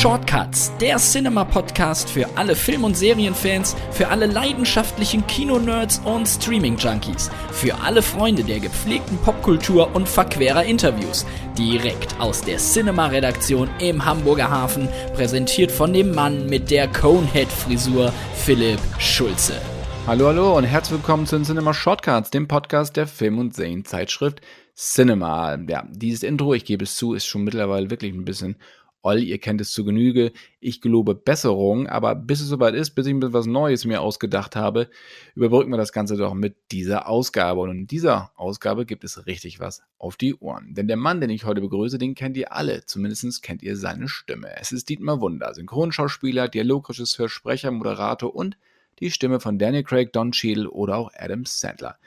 Shortcuts, der Cinema-Podcast für alle Film- und Serienfans, für alle leidenschaftlichen Kinonerds und Streaming-Junkies, für alle Freunde der gepflegten Popkultur und verquerer Interviews. Direkt aus der Cinema-Redaktion im Hamburger Hafen, präsentiert von dem Mann mit der Conehead-Frisur, Philipp Schulze. Hallo, hallo und herzlich willkommen zu den Cinema Shortcuts, dem Podcast der Film- und Serienzeitschrift Cinema. Ja, dieses Intro, ich gebe es zu, ist schon mittlerweile wirklich ein bisschen Oll, ihr kennt es zu Genüge. Ich gelobe Besserung, aber bis es soweit ist, bis ich mir was Neues mir ausgedacht habe, überbrücken wir das Ganze doch mit dieser Ausgabe. Und in dieser Ausgabe gibt es richtig was auf die Ohren. Denn der Mann, den ich heute begrüße, den kennt ihr alle. Zumindest kennt ihr seine Stimme. Es ist Dietmar Wunder, Synchronschauspieler, Dialogregisseur, Sprecher, Moderator und die Stimme von Daniel Craig, Don Cheadle oder auch Adam Sandler.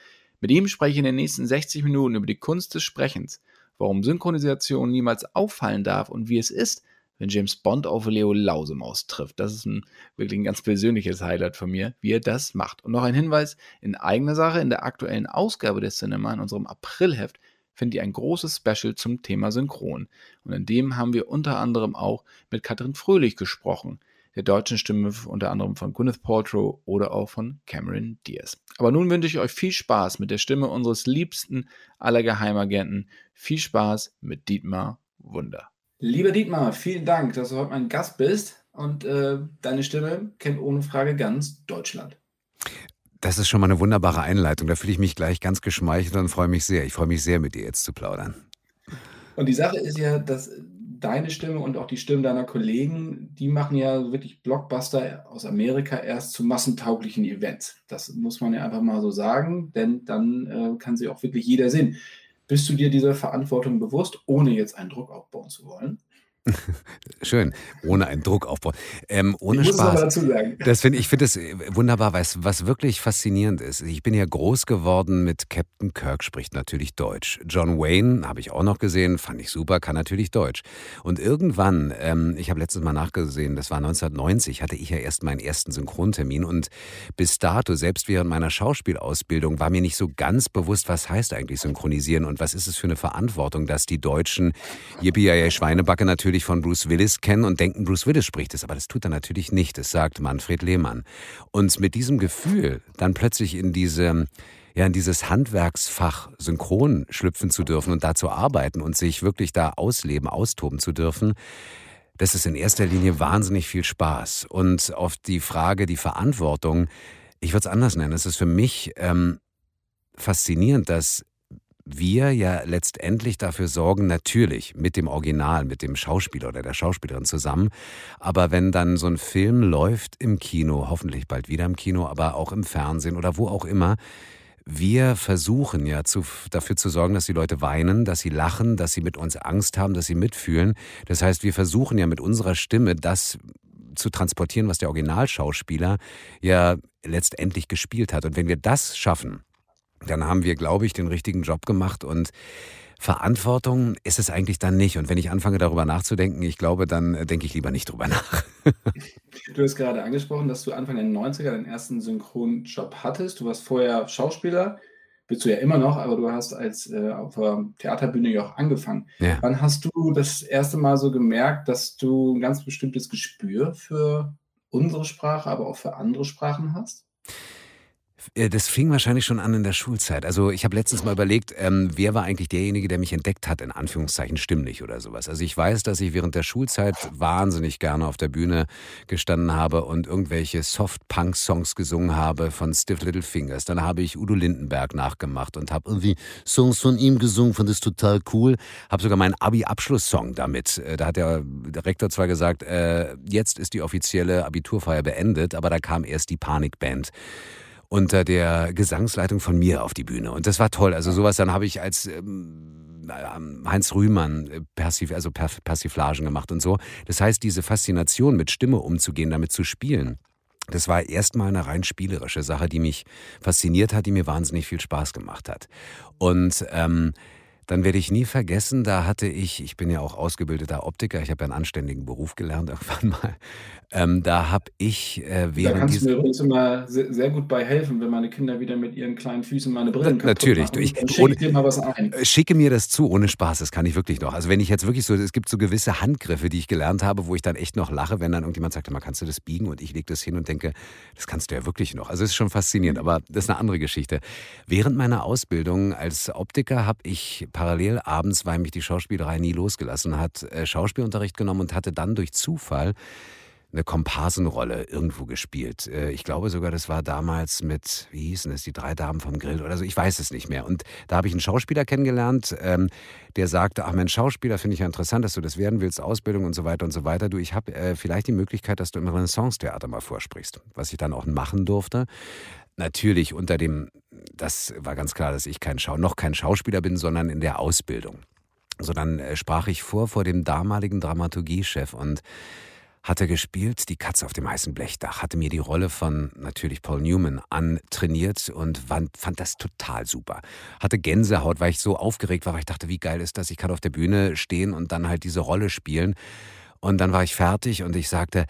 Mit ihm spreche ich in den nächsten 60 Minuten über die Kunst des Sprechens, warum Synchronisation niemals auffallen darf und wie es ist, wenn James Bond auf Leo Lausemaus trifft. Das ist ein wirklich ein ganz persönliches Highlight von mir, wie er das macht. Und noch ein Hinweis in eigener Sache, in der aktuellen Ausgabe des Cinema, in unserem Aprilheft, findet ihr ein großes Special zum Thema Synchron. Und in dem haben wir unter anderem auch mit Katrin Fröhlich gesprochen, der deutschen Stimme unter anderem von Gwyneth Paltrow oder auch von Cameron Diaz. Aber nun wünsche ich euch viel Spaß mit der Stimme unseres liebsten aller Geheimagenten. Viel Spaß mit Dietmar Wunder. Lieber Dietmar, vielen Dank, dass du heute mein Gast bist und äh, deine Stimme kennt ohne Frage ganz Deutschland. Das ist schon mal eine wunderbare Einleitung. Da fühle ich mich gleich ganz geschmeichelt und freue mich sehr. Ich freue mich sehr, mit dir jetzt zu plaudern. Und die Sache ist ja, dass deine Stimme und auch die Stimmen deiner Kollegen, die machen ja wirklich Blockbuster aus Amerika erst zu massentauglichen Events. Das muss man ja einfach mal so sagen, denn dann äh, kann sie auch wirklich jeder sehen. Bist du dir dieser Verantwortung bewusst, ohne jetzt einen Druck aufbauen zu wollen? Schön, ohne einen Druck aufbauen. Ähm, ohne ich muss Spaß. dazu sagen. Das find, ich finde es äh, wunderbar, weil es was wirklich faszinierend ist. Ich bin ja groß geworden mit Captain Kirk, spricht natürlich Deutsch. John Wayne habe ich auch noch gesehen, fand ich super, kann natürlich Deutsch. Und irgendwann, ähm, ich habe letztes Mal nachgesehen, das war 1990, hatte ich ja erst meinen ersten Synchrontermin und bis dato, selbst während meiner Schauspielausbildung, war mir nicht so ganz bewusst, was heißt eigentlich synchronisieren und was ist es für eine Verantwortung, dass die Deutschen, Yippie Schweinebacke natürlich natürlich von Bruce Willis kennen und denken, Bruce Willis spricht es, aber das tut er natürlich nicht. Das sagt Manfred Lehmann. Und mit diesem Gefühl dann plötzlich in diese ja, in dieses Handwerksfach synchron schlüpfen zu dürfen und da zu arbeiten und sich wirklich da ausleben, austoben zu dürfen, das ist in erster Linie wahnsinnig viel Spaß. Und auf die Frage, die Verantwortung, ich würde es anders nennen, es ist für mich ähm, faszinierend, dass wir ja letztendlich dafür sorgen, natürlich mit dem Original, mit dem Schauspieler oder der Schauspielerin zusammen. Aber wenn dann so ein Film läuft im Kino, hoffentlich bald wieder im Kino, aber auch im Fernsehen oder wo auch immer, wir versuchen ja zu, dafür zu sorgen, dass die Leute weinen, dass sie lachen, dass sie mit uns Angst haben, dass sie mitfühlen. Das heißt, wir versuchen ja mit unserer Stimme das zu transportieren, was der Originalschauspieler ja letztendlich gespielt hat. Und wenn wir das schaffen, dann haben wir, glaube ich, den richtigen Job gemacht und Verantwortung ist es eigentlich dann nicht. Und wenn ich anfange darüber nachzudenken, ich glaube, dann äh, denke ich lieber nicht drüber nach. du hast gerade angesprochen, dass du Anfang der 90er deinen ersten Synchronjob hattest. Du warst vorher Schauspieler, bist du ja immer noch, aber du hast als äh, auf der Theaterbühne ja auch angefangen. Ja. Wann hast du das erste Mal so gemerkt, dass du ein ganz bestimmtes Gespür für unsere Sprache, aber auch für andere Sprachen hast? Äh, das fing wahrscheinlich schon an in der Schulzeit. Also ich habe letztens mal überlegt, ähm, wer war eigentlich derjenige, der mich entdeckt hat, in Anführungszeichen stimmlich oder sowas. Also ich weiß, dass ich während der Schulzeit wahnsinnig gerne auf der Bühne gestanden habe und irgendwelche Soft-Punk-Songs gesungen habe von Stiff Little Fingers. Dann habe ich Udo Lindenberg nachgemacht und habe irgendwie Songs von ihm gesungen, fand das total cool. Habe sogar meinen Abi-Abschlusssong damit. Äh, da hat der Rektor zwar gesagt, äh, jetzt ist die offizielle Abiturfeier beendet, aber da kam erst die Panikband unter der Gesangsleitung von mir auf die Bühne. Und das war toll. Also sowas, dann habe ich als ähm, Heinz Rühmann äh, Persif also Persiflagen gemacht und so. Das heißt, diese Faszination mit Stimme umzugehen, damit zu spielen, das war erstmal eine rein spielerische Sache, die mich fasziniert hat, die mir wahnsinnig viel Spaß gemacht hat. Und ähm, dann werde ich nie vergessen, da hatte ich, ich bin ja auch ausgebildeter Optiker, ich habe ja einen anständigen Beruf gelernt irgendwann mal. Ähm, da habe ich äh, während Da kannst du mir übrigens immer sehr, sehr, gut bei helfen, wenn meine Kinder wieder mit ihren kleinen Füßen meine Brillen Na, Natürlich. Machen. Ich, schicke dir mal was ein. Äh, schicke mir das zu, ohne Spaß, das kann ich wirklich noch. Also wenn ich jetzt wirklich so, es gibt so gewisse Handgriffe, die ich gelernt habe, wo ich dann echt noch lache, wenn dann irgendjemand sagt, mal kannst du das biegen und ich lege das hin und denke, das kannst du ja wirklich noch. Also es ist schon faszinierend, aber das ist eine andere Geschichte. Während meiner Ausbildung als Optiker habe ich parallel abends, weil mich die Schauspielerei nie losgelassen hat, äh, Schauspielunterricht genommen und hatte dann durch Zufall eine Komparsenrolle irgendwo gespielt. Äh, ich glaube sogar, das war damals mit, wie hießen es, die drei Damen vom Grill oder so, ich weiß es nicht mehr. Und da habe ich einen Schauspieler kennengelernt, ähm, der sagte, ach Mensch, Schauspieler finde ich ja interessant, dass du das werden willst, Ausbildung und so weiter und so weiter. Du, ich habe äh, vielleicht die Möglichkeit, dass du im Renaissance-Theater mal vorsprichst, was ich dann auch machen durfte. Natürlich unter dem, das war ganz klar, dass ich kein Schau noch kein Schauspieler bin, sondern in der Ausbildung. So dann äh, sprach ich vor vor dem damaligen Dramaturgiechef und hatte gespielt, die Katze auf dem heißen Blechdach, hatte mir die Rolle von natürlich Paul Newman antrainiert und fand, fand das total super. Hatte Gänsehaut, weil ich so aufgeregt war, weil ich dachte, wie geil ist das, ich kann auf der Bühne stehen und dann halt diese Rolle spielen. Und dann war ich fertig und ich sagte,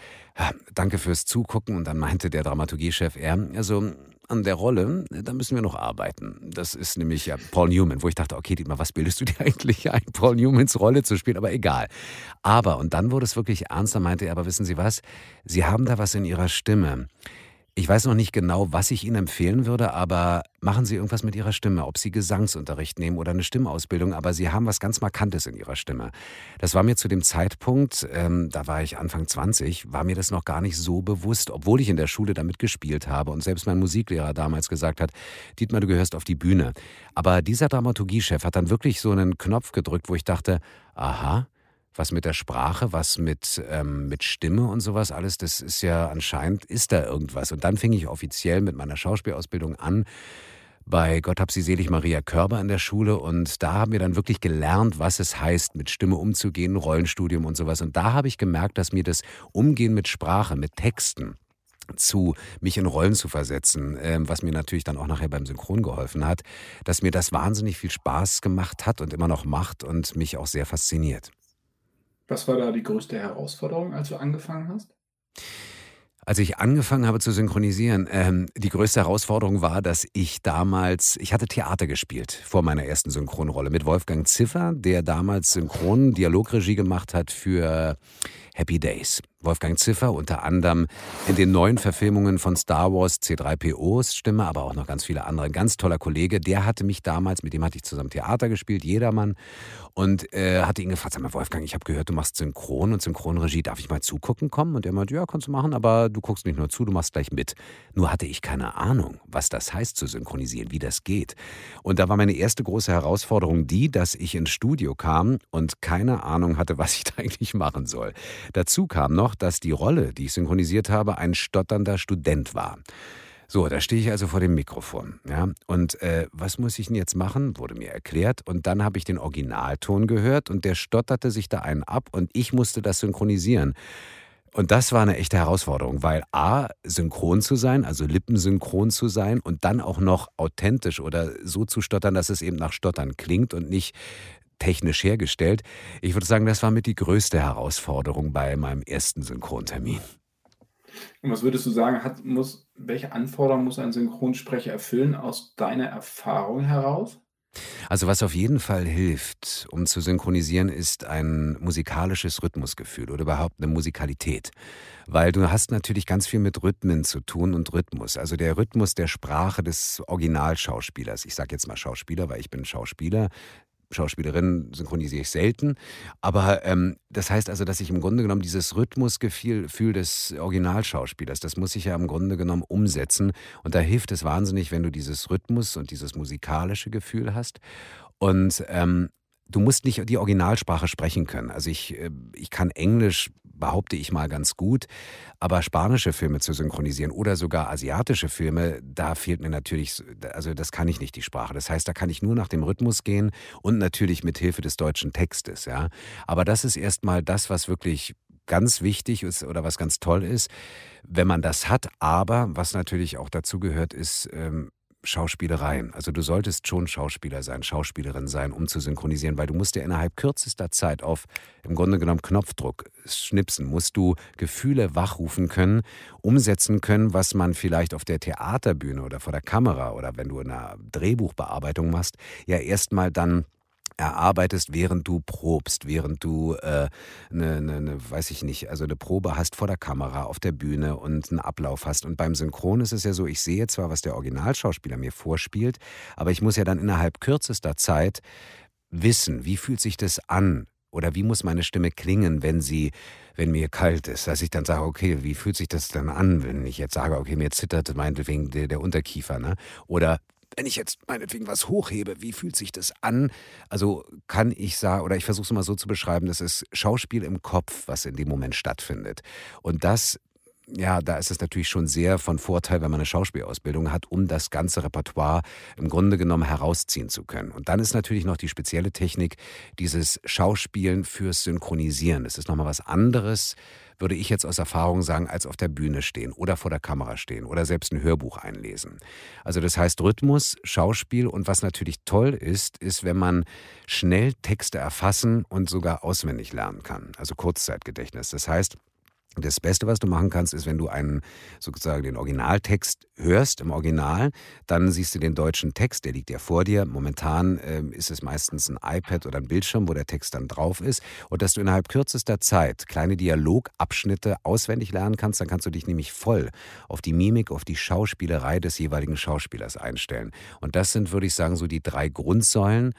danke fürs Zugucken. Und dann meinte der Dramaturgiechef, er, also an der Rolle, da müssen wir noch arbeiten. Das ist nämlich ja Paul Newman, wo ich dachte, okay, Dietmar, was bildest du dir eigentlich ein, Paul Newmans Rolle zu spielen? Aber egal. Aber, und dann wurde es wirklich ernst, da meinte er, aber wissen Sie was, Sie haben da was in Ihrer Stimme. Ich weiß noch nicht genau, was ich Ihnen empfehlen würde, aber machen Sie irgendwas mit Ihrer Stimme, ob Sie Gesangsunterricht nehmen oder eine Stimmausbildung, aber Sie haben was ganz Markantes in Ihrer Stimme. Das war mir zu dem Zeitpunkt, ähm, da war ich Anfang 20, war mir das noch gar nicht so bewusst, obwohl ich in der Schule damit gespielt habe und selbst mein Musiklehrer damals gesagt hat, Dietmar, du gehörst auf die Bühne. Aber dieser Dramaturgiechef hat dann wirklich so einen Knopf gedrückt, wo ich dachte, aha, was mit der Sprache, was mit, ähm, mit Stimme und sowas alles, das ist ja anscheinend, ist da irgendwas. Und dann fing ich offiziell mit meiner Schauspielausbildung an bei Gott hab sie selig Maria Körber in der Schule und da haben wir dann wirklich gelernt, was es heißt, mit Stimme umzugehen, Rollenstudium und sowas. Und da habe ich gemerkt, dass mir das Umgehen mit Sprache, mit Texten, zu mich in Rollen zu versetzen, äh, was mir natürlich dann auch nachher beim Synchron geholfen hat, dass mir das wahnsinnig viel Spaß gemacht hat und immer noch macht und mich auch sehr fasziniert. Was war da die größte Herausforderung, als du angefangen hast? Als ich angefangen habe zu synchronisieren, ähm, die größte Herausforderung war, dass ich damals, ich hatte Theater gespielt vor meiner ersten Synchronrolle mit Wolfgang Ziffer, der damals Synchron Dialogregie gemacht hat für Happy Days. Wolfgang Ziffer unter anderem in den neuen Verfilmungen von Star Wars C3POs Stimme, aber auch noch ganz viele andere. Ein ganz toller Kollege, der hatte mich damals, mit dem hatte ich zusammen Theater gespielt, Jedermann, und äh, hatte ihn gefragt, sag mal Wolfgang, ich habe gehört, du machst Synchron und Synchronregie, darf ich mal zugucken kommen? Und er meinte, ja, kannst du machen, aber du guckst nicht nur zu, du machst gleich mit. Nur hatte ich keine Ahnung, was das heißt zu synchronisieren, wie das geht. Und da war meine erste große Herausforderung die, dass ich ins Studio kam und keine Ahnung hatte, was ich da eigentlich machen soll. Dazu kam noch, dass die Rolle, die ich synchronisiert habe, ein stotternder Student war. So, da stehe ich also vor dem Mikrofon. Ja? Und äh, was muss ich denn jetzt machen? Wurde mir erklärt. Und dann habe ich den Originalton gehört und der stotterte sich da einen ab und ich musste das synchronisieren. Und das war eine echte Herausforderung, weil A, synchron zu sein, also lippensynchron zu sein und dann auch noch authentisch oder so zu stottern, dass es eben nach Stottern klingt und nicht technisch hergestellt. Ich würde sagen, das war mit die größte Herausforderung bei meinem ersten Synchrontermin. Und was würdest du sagen, hat, muss, welche Anforderungen muss ein Synchronsprecher erfüllen aus deiner Erfahrung heraus? Also was auf jeden Fall hilft, um zu synchronisieren, ist ein musikalisches Rhythmusgefühl oder überhaupt eine Musikalität. Weil du hast natürlich ganz viel mit Rhythmen zu tun und Rhythmus. Also der Rhythmus der Sprache des Originalschauspielers. Ich sage jetzt mal Schauspieler, weil ich bin Schauspieler. Schauspielerin synchronisiere ich selten. Aber ähm, das heißt also, dass ich im Grunde genommen dieses Rhythmusgefühl des Originalschauspielers, das muss ich ja im Grunde genommen umsetzen. Und da hilft es wahnsinnig, wenn du dieses Rhythmus und dieses musikalische Gefühl hast. Und ähm, du musst nicht die Originalsprache sprechen können. Also ich, äh, ich kann Englisch behaupte ich mal ganz gut. Aber spanische Filme zu synchronisieren oder sogar asiatische Filme, da fehlt mir natürlich, also das kann ich nicht, die Sprache. Das heißt, da kann ich nur nach dem Rhythmus gehen und natürlich mit Hilfe des deutschen Textes, ja. Aber das ist erstmal das, was wirklich ganz wichtig ist oder was ganz toll ist, wenn man das hat. Aber was natürlich auch dazu gehört, ist, ähm, Schauspielerei. Also du solltest schon Schauspieler sein, Schauspielerin sein, um zu synchronisieren, weil du musst ja innerhalb kürzester Zeit auf im Grunde genommen Knopfdruck schnipsen, musst du Gefühle wachrufen können, umsetzen können, was man vielleicht auf der Theaterbühne oder vor der Kamera oder wenn du eine Drehbuchbearbeitung machst, ja erstmal dann erarbeitest, während du probst, während du eine, äh, ne, ne, ne, weiß ich nicht, also eine Probe hast vor der Kamera, auf der Bühne und einen Ablauf hast. Und beim Synchron ist es ja so, ich sehe zwar, was der Originalschauspieler mir vorspielt, aber ich muss ja dann innerhalb kürzester Zeit wissen, wie fühlt sich das an? Oder wie muss meine Stimme klingen, wenn sie, wenn mir kalt ist? Dass ich dann sage, okay, wie fühlt sich das dann an, wenn ich jetzt sage, okay, mir zittert meinetwegen der, der Unterkiefer, ne? Oder wenn ich jetzt meinetwegen was hochhebe, wie fühlt sich das an? Also kann ich sagen, oder ich versuche es mal so zu beschreiben, das ist Schauspiel im Kopf, was in dem Moment stattfindet. Und das ja, da ist es natürlich schon sehr von Vorteil, wenn man eine Schauspielausbildung hat, um das ganze Repertoire im Grunde genommen herausziehen zu können. Und dann ist natürlich noch die spezielle Technik, dieses Schauspielen fürs Synchronisieren. Das ist nochmal was anderes, würde ich jetzt aus Erfahrung sagen, als auf der Bühne stehen oder vor der Kamera stehen oder selbst ein Hörbuch einlesen. Also das heißt Rhythmus, Schauspiel und was natürlich toll ist, ist, wenn man schnell Texte erfassen und sogar auswendig lernen kann. Also Kurzzeitgedächtnis. Das heißt, das Beste, was du machen kannst, ist, wenn du einen sozusagen den Originaltext hörst im Original, dann siehst du den deutschen Text, der liegt ja vor dir. Momentan äh, ist es meistens ein iPad oder ein Bildschirm, wo der Text dann drauf ist. Und dass du innerhalb kürzester Zeit kleine Dialogabschnitte auswendig lernen kannst, dann kannst du dich nämlich voll auf die Mimik, auf die Schauspielerei des jeweiligen Schauspielers einstellen. Und das sind, würde ich sagen, so die drei Grundsäulen.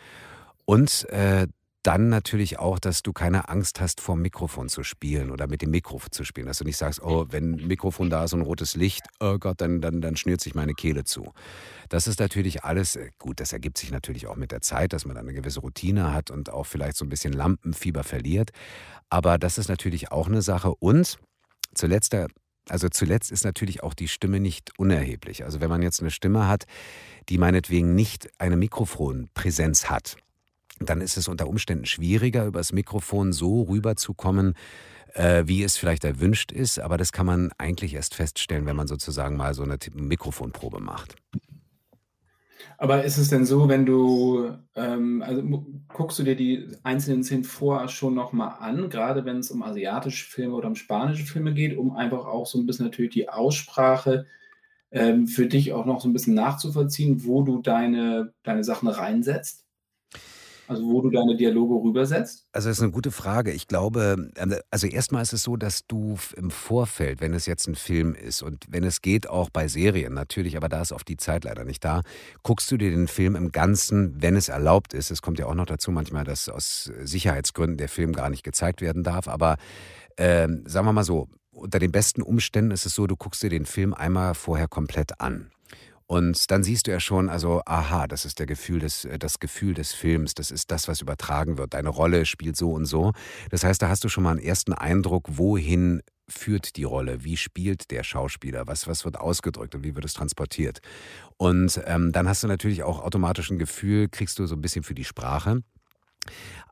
Und äh, dann natürlich auch, dass du keine Angst hast, vor dem Mikrofon zu spielen oder mit dem Mikrofon zu spielen. Dass du nicht sagst, oh, wenn Mikrofon da ist und rotes Licht, oh Gott, dann, dann, dann schnürt sich meine Kehle zu. Das ist natürlich alles, äh, gut, das ergibt sich natürlich auch mit der Zeit, dass man dann eine gewisse Routine hat und auch vielleicht so ein bisschen Lampenfieber verliert. Aber das ist natürlich auch eine Sache. Und zuletzt, also zuletzt ist natürlich auch die Stimme nicht unerheblich. Also wenn man jetzt eine Stimme hat, die meinetwegen nicht eine Mikrofonpräsenz hat, dann ist es unter Umständen schwieriger, übers Mikrofon so rüberzukommen, äh, wie es vielleicht erwünscht ist. Aber das kann man eigentlich erst feststellen, wenn man sozusagen mal so eine Mikrofonprobe macht. Aber ist es denn so, wenn du, ähm, also guckst du dir die einzelnen Szenen vorher schon nochmal an, gerade wenn es um asiatische Filme oder um spanische Filme geht, um einfach auch so ein bisschen natürlich die Aussprache ähm, für dich auch noch so ein bisschen nachzuvollziehen, wo du deine, deine Sachen reinsetzt? Also wo du deine Dialoge rübersetzt? Also das ist eine gute Frage. Ich glaube, ähm, also erstmal ist es so, dass du im Vorfeld, wenn es jetzt ein Film ist und wenn es geht auch bei Serien natürlich, aber da ist oft die Zeit leider nicht da, guckst du dir den Film im Ganzen, wenn es erlaubt ist. Es kommt ja auch noch dazu manchmal, dass aus Sicherheitsgründen der Film gar nicht gezeigt werden darf. Aber äh, sagen wir mal so, unter den besten Umständen ist es so, du guckst dir den Film einmal vorher komplett an. Und dann siehst du ja schon, also, aha, das ist der Gefühl des, äh, das Gefühl des Films, das ist das, was übertragen wird. Deine Rolle spielt so und so. Das heißt, da hast du schon mal einen ersten Eindruck, wohin führt die Rolle, wie spielt der Schauspieler, was, was wird ausgedrückt und wie wird es transportiert. Und ähm, dann hast du natürlich auch automatisch ein Gefühl, kriegst du so ein bisschen für die Sprache.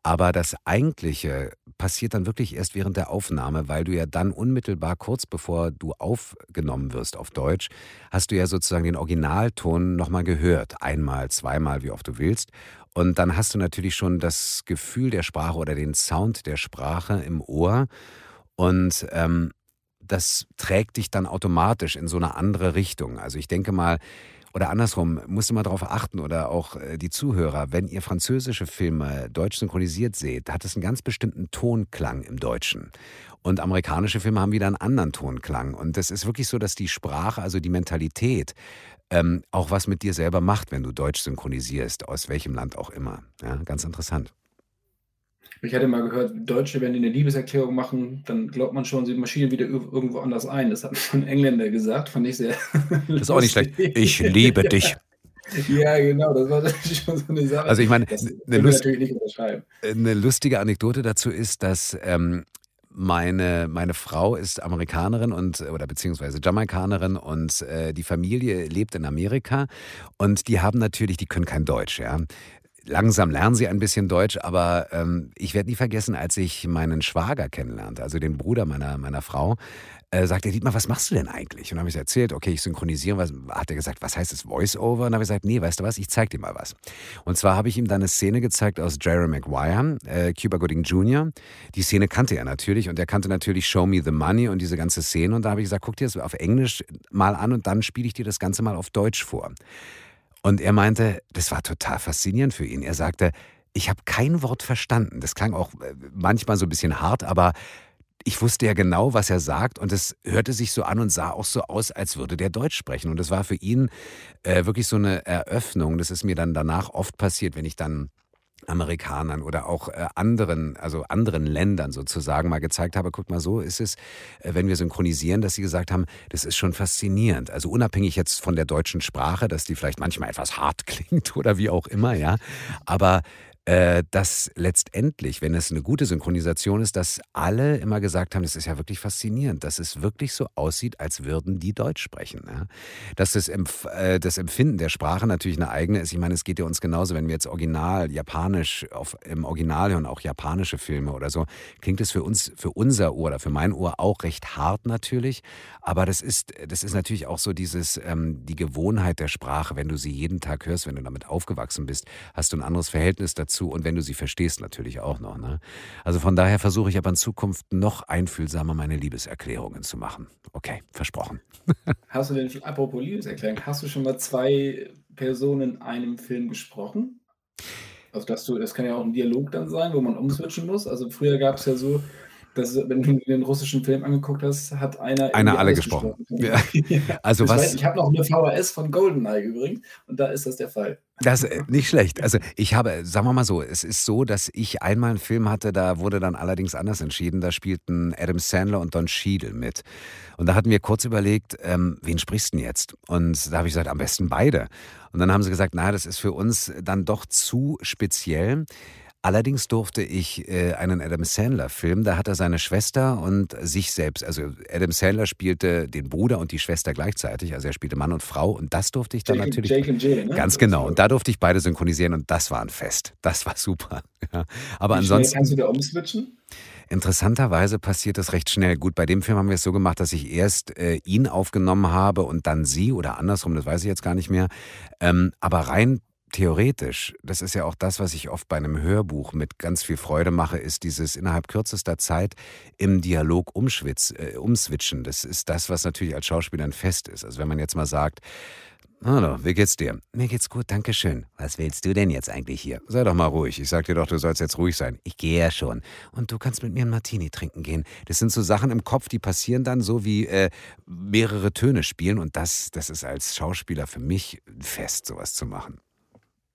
Aber das Eigentliche passiert dann wirklich erst während der Aufnahme, weil du ja dann unmittelbar kurz bevor du aufgenommen wirst auf Deutsch, hast du ja sozusagen den Originalton nochmal gehört. Einmal, zweimal, wie oft du willst. Und dann hast du natürlich schon das Gefühl der Sprache oder den Sound der Sprache im Ohr. Und ähm, das trägt dich dann automatisch in so eine andere Richtung. Also ich denke mal, oder andersrum, musst du mal darauf achten oder auch äh, die Zuhörer, wenn ihr französische Filme deutsch synchronisiert seht, hat es einen ganz bestimmten Tonklang im Deutschen. Und amerikanische Filme haben wieder einen anderen Tonklang. Und das ist wirklich so, dass die Sprache, also die Mentalität, ähm, auch was mit dir selber macht, wenn du Deutsch synchronisierst, aus welchem Land auch immer. Ja, ganz interessant. Ich hatte mal gehört, Deutsche, wenn die eine Liebeserklärung machen, dann glaubt man schon, sie marschieren wieder irgendwo anders ein. Das hat ein Engländer gesagt, fand ich sehr. Das ist auch nicht schlecht. Ich liebe dich. Ja, genau, das war schon so eine Sache. Also ich meine, eine, Lust, eine, lustige Anekdote dazu ist, dass ähm, meine, meine Frau ist Amerikanerin und oder beziehungsweise Jamaikanerin und äh, die Familie lebt in Amerika und die haben natürlich, die können kein Deutsch, ja langsam lernen sie ein bisschen Deutsch, aber ähm, ich werde nie vergessen, als ich meinen Schwager kennenlernte, also den Bruder meiner, meiner Frau, äh, sagt er, Dietmar, was machst du denn eigentlich? Und habe ich erzählt, okay, ich synchronisiere. Was, hat er gesagt, was heißt das Voice-Over? Und habe ich gesagt, nee, weißt du was, ich zeig dir mal was. Und zwar habe ich ihm dann eine Szene gezeigt aus Jerry Maguire, äh, Cuba Gooding Jr. Die Szene kannte er natürlich und er kannte natürlich Show Me the Money und diese ganze Szene. Und da habe ich gesagt, guck dir das auf Englisch mal an und dann spiele ich dir das Ganze mal auf Deutsch vor. Und er meinte, das war total faszinierend für ihn. Er sagte, ich habe kein Wort verstanden. Das klang auch äh, manchmal so ein bisschen hart, aber ich wusste ja genau, was er sagt und es hörte sich so an und sah auch so aus, als würde der Deutsch sprechen. Und das war für ihn äh, wirklich so eine Eröffnung. Das ist mir dann danach oft passiert, wenn ich dann Amerikanern oder auch äh, anderen, also anderen Ländern sozusagen mal gezeigt habe, guck mal, so ist es, äh, wenn wir synchronisieren, dass sie gesagt haben, das ist schon faszinierend. Also unabhängig jetzt von der deutschen Sprache, dass die vielleicht manchmal etwas hart klingt oder wie auch immer, ja. Aber dass letztendlich, wenn es eine gute Synchronisation ist, dass alle immer gesagt haben, das ist ja wirklich faszinierend, dass es wirklich so aussieht, als würden die Deutsch sprechen. Ja? Dass das, Empf äh, das Empfinden der Sprache natürlich eine eigene ist. Ich meine, es geht ja uns genauso, wenn wir jetzt original Japanisch auf, im Original hören, auch japanische Filme oder so, klingt es für uns, für unser Ohr oder für mein Ohr auch recht hart natürlich. Aber das ist, das ist natürlich auch so dieses, ähm, die Gewohnheit der Sprache, wenn du sie jeden Tag hörst, wenn du damit aufgewachsen bist, hast du ein anderes Verhältnis dazu dazu und wenn du sie verstehst natürlich auch noch. Ne? Also von daher versuche ich aber in Zukunft noch einfühlsamer meine Liebeserklärungen zu machen. Okay, versprochen. Hast du denn, apropos Liebeserklärung, hast du schon mal zwei Personen in einem Film gesprochen? Also dass du, das kann ja auch ein Dialog dann sein, wo man umswitchen muss. Also früher gab es ja so, dass, wenn du den russischen Film angeguckt hast, hat einer. Einer alle gesprochen. Ja. Also was? Weiß, ich habe noch eine VHS von Goldeneye übrigens und da ist das der Fall. Das äh, nicht schlecht. Also ich habe, sagen wir mal so, es ist so, dass ich einmal einen Film hatte, da wurde dann allerdings anders entschieden. Da spielten Adam Sandler und Don Cheadle mit. Und da hatten wir kurz überlegt, ähm, wen sprichst du denn jetzt? Und da habe ich gesagt, am besten beide. Und dann haben sie gesagt, na, das ist für uns dann doch zu speziell. Allerdings durfte ich äh, einen Adam Sandler-Film, da hat er seine Schwester und sich selbst, also Adam Sandler spielte den Bruder und die Schwester gleichzeitig, also er spielte Mann und Frau und das durfte ich dann Jake, natürlich. Jake und Jill, ne? Ganz genau. Und da durfte ich beide synchronisieren und das war ein Fest. Das war super. Ja. Aber Wie ansonsten. Kannst du da umswitchen? Interessanterweise passiert das recht schnell. Gut, bei dem Film haben wir es so gemacht, dass ich erst äh, ihn aufgenommen habe und dann sie oder andersrum, das weiß ich jetzt gar nicht mehr. Ähm, aber rein theoretisch, das ist ja auch das, was ich oft bei einem Hörbuch mit ganz viel Freude mache, ist dieses innerhalb kürzester Zeit im Dialog umschwitz, äh, umswitchen. Das ist das, was natürlich als Schauspieler ein Fest ist. Also wenn man jetzt mal sagt, Hallo, wie geht's dir? Mir geht's gut, danke schön. Was willst du denn jetzt eigentlich hier? Sei doch mal ruhig. Ich sag dir doch, du sollst jetzt ruhig sein. Ich gehe ja schon. Und du kannst mit mir einen Martini trinken gehen. Das sind so Sachen im Kopf, die passieren dann so wie äh, mehrere Töne spielen. Und das, das ist als Schauspieler für mich ein Fest, sowas zu machen.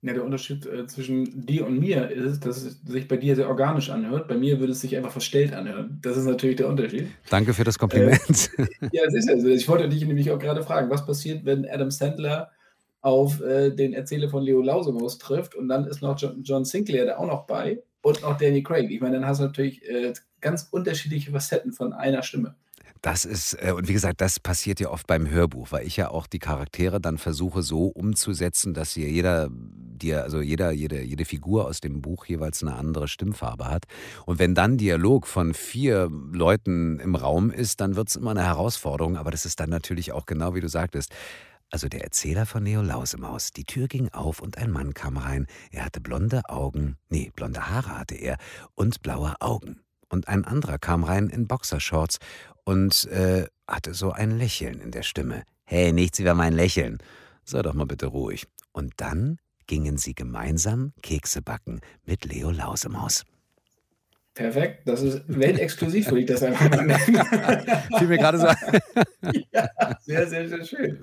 Ja, der Unterschied äh, zwischen dir und mir ist, dass es sich bei dir sehr organisch anhört. Bei mir würde es sich einfach verstellt anhören. Das ist natürlich der Unterschied. Danke für das Kompliment. Äh, ja, es ist ja so. Ich wollte dich nämlich auch gerade fragen, was passiert, wenn Adam Sandler auf äh, den Erzähler von Leo Lausengos trifft und dann ist noch John, John, Sinclair da auch noch bei und noch Danny Craig. Ich meine, dann hast du natürlich äh, ganz unterschiedliche Facetten von einer Stimme. Das ist, äh, und wie gesagt, das passiert ja oft beim Hörbuch, weil ich ja auch die Charaktere dann versuche so umzusetzen, dass hier jeder, dir, also jeder, jede, jede Figur aus dem Buch jeweils eine andere Stimmfarbe hat. Und wenn dann Dialog von vier Leuten im Raum ist, dann wird es immer eine Herausforderung, aber das ist dann natürlich auch genau wie du sagtest. Also der Erzähler von Neo Lausemaus. Die Tür ging auf und ein Mann kam rein. Er hatte blonde Augen, nee, blonde Haare hatte er und blaue Augen. Und ein anderer kam rein in Boxershorts und äh, hatte so ein Lächeln in der Stimme. Hey, nichts über mein Lächeln. Sei doch mal bitte ruhig. Und dann gingen sie gemeinsam Kekse backen mit Leo Lausemaus. Perfekt, das ist weltexklusiv, würde ich das einfach mal nennen. Fiel mir gerade so ja, sehr, sehr, sehr schön.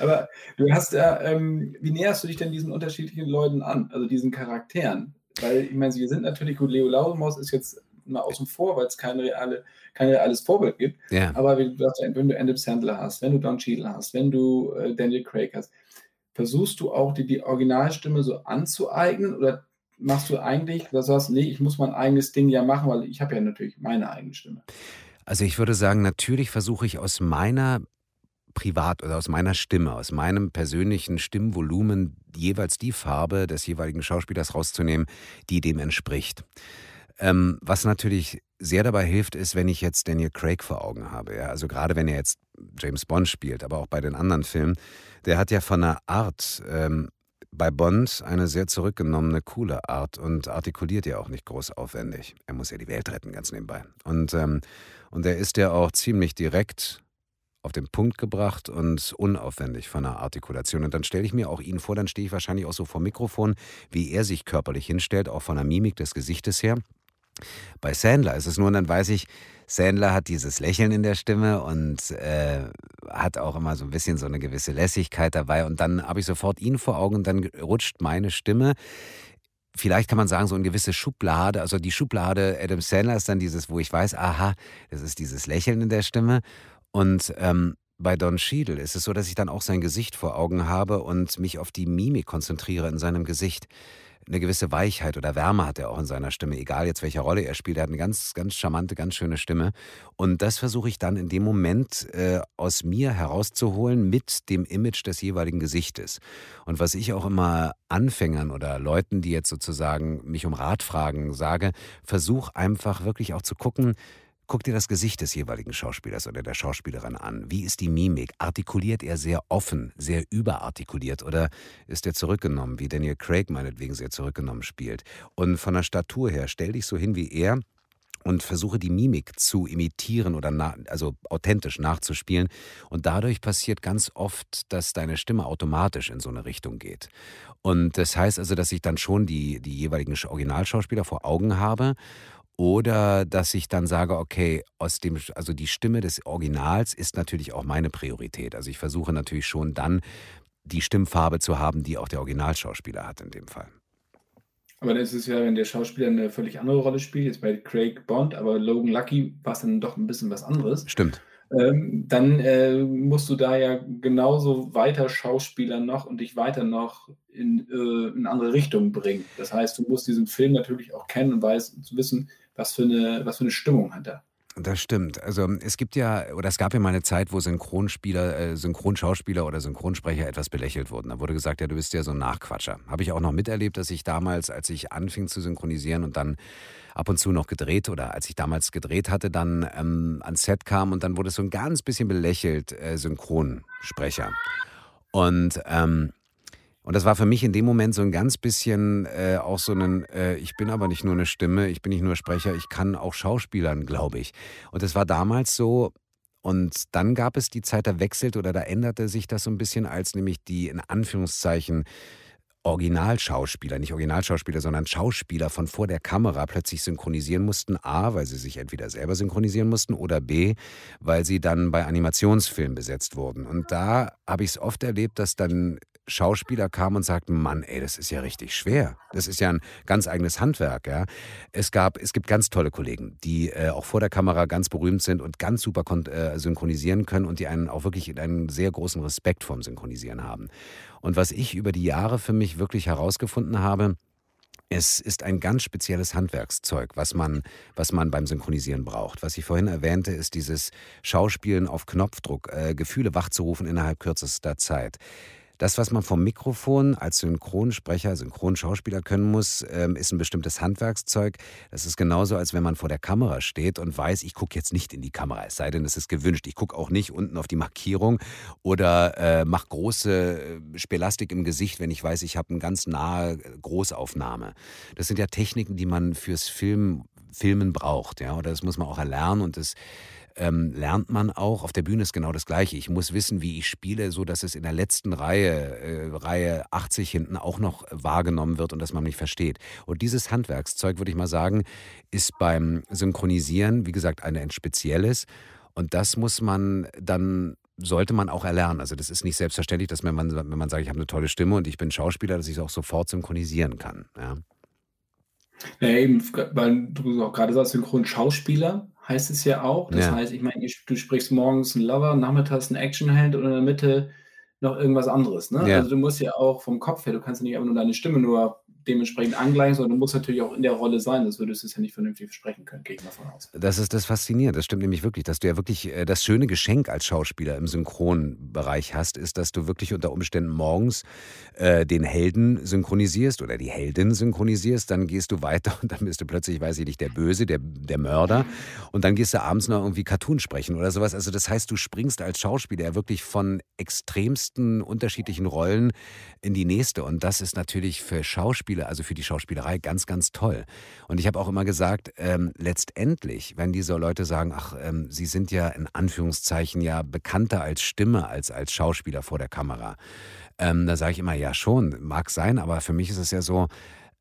Aber du hast ja, ähm, wie näherst du dich denn diesen unterschiedlichen Leuten an, also diesen Charakteren? Weil, ich meine, wir sind natürlich gut, Leo Lausemaus ist jetzt mal außen vor, weil es keine reale, kein reales Vorbild gibt. Ja. Aber wie du sagst, wenn du Adam Sandler hast, wenn du Don Cheadle hast, wenn du äh, Daniel Craig hast, versuchst du auch die, die Originalstimme so anzueignen oder machst du eigentlich, dass du sagst, nee, ich muss mein eigenes Ding ja machen, weil ich habe ja natürlich meine eigene Stimme. Also ich würde sagen, natürlich versuche ich aus meiner privat oder aus meiner Stimme, aus meinem persönlichen Stimmvolumen jeweils die Farbe des jeweiligen Schauspielers rauszunehmen, die dem entspricht. Ähm, was natürlich sehr dabei hilft, ist, wenn ich jetzt Daniel Craig vor Augen habe. Ja? Also gerade wenn er jetzt James Bond spielt, aber auch bei den anderen Filmen, der hat ja von der Art ähm, bei Bond eine sehr zurückgenommene, coole Art und artikuliert ja auch nicht groß aufwendig. Er muss ja die Welt retten, ganz nebenbei. Und, ähm, und er ist ja auch ziemlich direkt auf den Punkt gebracht und unaufwendig von der Artikulation. Und dann stelle ich mir auch ihn vor, dann stehe ich wahrscheinlich auch so vor Mikrofon, wie er sich körperlich hinstellt, auch von der Mimik des Gesichtes her. Bei Sandler ist es nur, und dann weiß ich, Sandler hat dieses Lächeln in der Stimme und äh, hat auch immer so ein bisschen so eine gewisse Lässigkeit dabei. Und dann habe ich sofort ihn vor Augen und dann rutscht meine Stimme. Vielleicht kann man sagen, so eine gewisse Schublade. Also die Schublade Adam Sandler ist dann dieses, wo ich weiß, aha, das ist dieses Lächeln in der Stimme. Und ähm, bei Don Cheadle ist es so, dass ich dann auch sein Gesicht vor Augen habe und mich auf die Mimik konzentriere in seinem Gesicht. Eine gewisse Weichheit oder Wärme hat er auch in seiner Stimme, egal jetzt welche Rolle er spielt. Er hat eine ganz, ganz charmante, ganz schöne Stimme. Und das versuche ich dann in dem Moment äh, aus mir herauszuholen mit dem Image des jeweiligen Gesichtes. Und was ich auch immer Anfängern oder Leuten, die jetzt sozusagen mich um Rat fragen, sage, versuch einfach wirklich auch zu gucken, Guck dir das Gesicht des jeweiligen Schauspielers oder der Schauspielerin an. Wie ist die Mimik? Artikuliert er sehr offen, sehr überartikuliert oder ist er zurückgenommen, wie Daniel Craig meinetwegen sehr zurückgenommen spielt? Und von der Statur her, stell dich so hin wie er und versuche die Mimik zu imitieren oder na, also authentisch nachzuspielen. Und dadurch passiert ganz oft, dass deine Stimme automatisch in so eine Richtung geht. Und das heißt also, dass ich dann schon die, die jeweiligen Originalschauspieler vor Augen habe oder dass ich dann sage, okay, aus dem, also die Stimme des Originals ist natürlich auch meine Priorität. Also ich versuche natürlich schon dann die Stimmfarbe zu haben, die auch der Originalschauspieler hat in dem Fall. Aber dann ist es ja, wenn der Schauspieler eine völlig andere Rolle spielt, jetzt bei Craig Bond, aber Logan Lucky war es dann doch ein bisschen was anderes. Stimmt. Ähm, dann äh, musst du da ja genauso weiter Schauspieler noch und dich weiter noch in, äh, in andere Richtungen bringen. Das heißt, du musst diesen Film natürlich auch kennen und weiß, wissen, was für eine, was für eine Stimmung hat er. Das stimmt. Also es gibt ja, oder es gab ja mal eine Zeit, wo Synchronspieler, äh, Synchronschauspieler oder Synchronsprecher etwas belächelt wurden. Da wurde gesagt, ja, du bist ja so ein Nachquatscher. Habe ich auch noch miterlebt, dass ich damals, als ich anfing zu synchronisieren und dann ab und zu noch gedreht oder als ich damals gedreht hatte, dann ähm, ans Set kam und dann wurde es so ein ganz bisschen belächelt, äh, Synchronsprecher. Und ähm, und das war für mich in dem Moment so ein ganz bisschen äh, auch so ein, äh, ich bin aber nicht nur eine Stimme, ich bin nicht nur Sprecher, ich kann auch Schauspielern, glaube ich. Und das war damals so, und dann gab es die Zeit, da wechselte oder da änderte sich das so ein bisschen, als nämlich die in Anführungszeichen Originalschauspieler, nicht Originalschauspieler, sondern Schauspieler von vor der Kamera plötzlich synchronisieren mussten. A, weil sie sich entweder selber synchronisieren mussten oder B, weil sie dann bei Animationsfilmen besetzt wurden. Und da habe ich es oft erlebt, dass dann Schauspieler kamen und sagten, Mann, ey, das ist ja richtig schwer. Das ist ja ein ganz eigenes Handwerk, ja. Es gab, es gibt ganz tolle Kollegen, die äh, auch vor der Kamera ganz berühmt sind und ganz super äh, synchronisieren können und die einen auch wirklich einen sehr großen Respekt vorm Synchronisieren haben. Und was ich über die Jahre für mich wirklich herausgefunden habe, es ist ein ganz spezielles Handwerkszeug, was man, was man beim Synchronisieren braucht. Was ich vorhin erwähnte, ist dieses Schauspielen auf Knopfdruck, äh, Gefühle wachzurufen innerhalb kürzester Zeit. Das, was man vom Mikrofon als Synchronsprecher, Synchronschauspieler können muss, ähm, ist ein bestimmtes Handwerkszeug. Das ist genauso, als wenn man vor der Kamera steht und weiß, ich gucke jetzt nicht in die Kamera, es sei denn, es ist gewünscht. Ich gucke auch nicht unten auf die Markierung oder äh, mache große äh, Spelastik im Gesicht, wenn ich weiß, ich habe eine ganz nahe Großaufnahme. Das sind ja Techniken, die man fürs Film, Filmen braucht, ja, oder das muss man auch erlernen und das ähm, lernt man auch. Auf der Bühne ist genau das Gleiche. Ich muss wissen, wie ich spiele, so dass es in der letzten Reihe, äh, Reihe 80 hinten auch noch wahrgenommen wird und dass man mich versteht. Und dieses Handwerkszeug, würde ich mal sagen, ist beim Synchronisieren, wie gesagt, ein spezielles. Und das muss man dann sollte man auch erlernen. Also das ist nicht selbstverständlich, dass wenn man, wenn man sagt, ich habe eine tolle Stimme und ich bin Schauspieler, dass ich es auch sofort synchronisieren kann. Ja. Ja, eben, weil du auch gerade sagst, Synchron-Schauspieler heißt es ja auch. Das Ja. heißt, ich meine, du sprichst morgens einen Lover, nachmittags einen Actionheld und in der Mitte noch irgendwas anderes. Ne? Ja. Also du musst ja auch vom Kopf her, du kannst ja nicht einfach nur deine Stimme nur dementsprechend angleichen, sondern du musst natürlich auch in der Rolle sein, sonst würdest du es ja nicht vernünftig sprechen können, gehe ich mal von aus. Das ist das Faszinierende, das stimmt nämlich wirklich, dass du ja wirklich äh, das schöne Geschenk als Schauspieler im Synchronbereich hast, ist, dass du wirklich unter Umständen morgens äh, den Helden synchronisierst oder die Heldin synchronisierst, dann gehst du weiter und dann bist du plötzlich, weiß ich nicht, der Böse, der, der Mörder und dann gehst du abends noch irgendwie Cartoon sprechen oder sowas. Also das heißt, du springst als Schauspieler ja wirklich von extremsten unterschiedlichen Rollen in die nächste und das ist natürlich für Schauspieler, also für die Schauspielerei ganz, ganz toll. Und ich habe auch immer gesagt, ähm, letztendlich, wenn diese Leute sagen, ach, ähm, sie sind ja in Anführungszeichen ja bekannter als Stimme als als Schauspieler vor der Kamera. Ähm, da sage ich immer, ja schon, mag sein, aber für mich ist es ja so,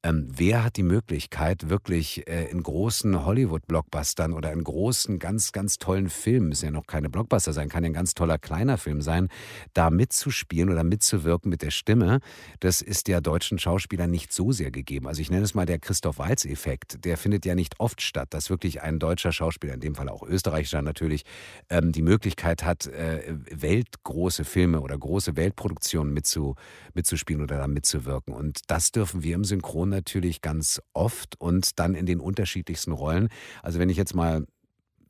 ähm, wer hat die Möglichkeit, wirklich äh, in großen Hollywood-Blockbustern oder in großen, ganz, ganz tollen Filmen, müssen ja noch keine Blockbuster sein, kann ja ein ganz toller kleiner Film sein, da mitzuspielen oder mitzuwirken mit der Stimme, das ist ja deutschen Schauspielern nicht so sehr gegeben. Also ich nenne es mal der Christoph Waltz-Effekt. Der findet ja nicht oft statt, dass wirklich ein deutscher Schauspieler, in dem Fall auch österreichischer natürlich, ähm, die Möglichkeit hat, äh, weltgroße Filme oder große Weltproduktionen mitzu, mitzuspielen oder da mitzuwirken. Und das dürfen wir im Synchron natürlich ganz oft und dann in den unterschiedlichsten Rollen. Also wenn ich jetzt mal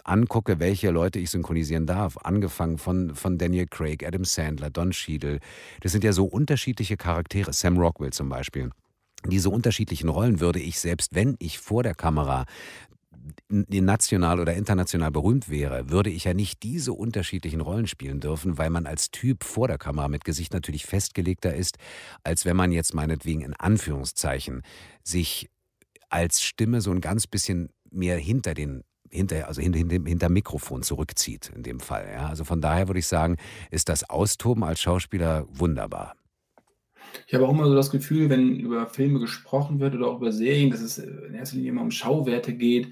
angucke, welche Leute ich synchronisieren darf, angefangen von, von Daniel Craig, Adam Sandler, Don Cheadle, das sind ja so unterschiedliche Charaktere, Sam Rockwell zum Beispiel. Diese unterschiedlichen Rollen würde ich, selbst wenn ich vor der Kamera national oder international berühmt wäre, würde ich ja nicht diese unterschiedlichen Rollen spielen dürfen, weil man als Typ vor der Kamera mit Gesicht natürlich festgelegter ist, als wenn man jetzt meinetwegen in Anführungszeichen sich als Stimme so ein ganz bisschen mehr hinter den hinter, also hinter, hinter, hinter Mikrofon zurückzieht in dem Fall. Ja. Also von daher würde ich sagen, ist das Austoben als Schauspieler wunderbar. Ich habe auch immer so das Gefühl, wenn über Filme gesprochen wird oder auch über Serien, dass es in erster Linie immer um Schauwerte geht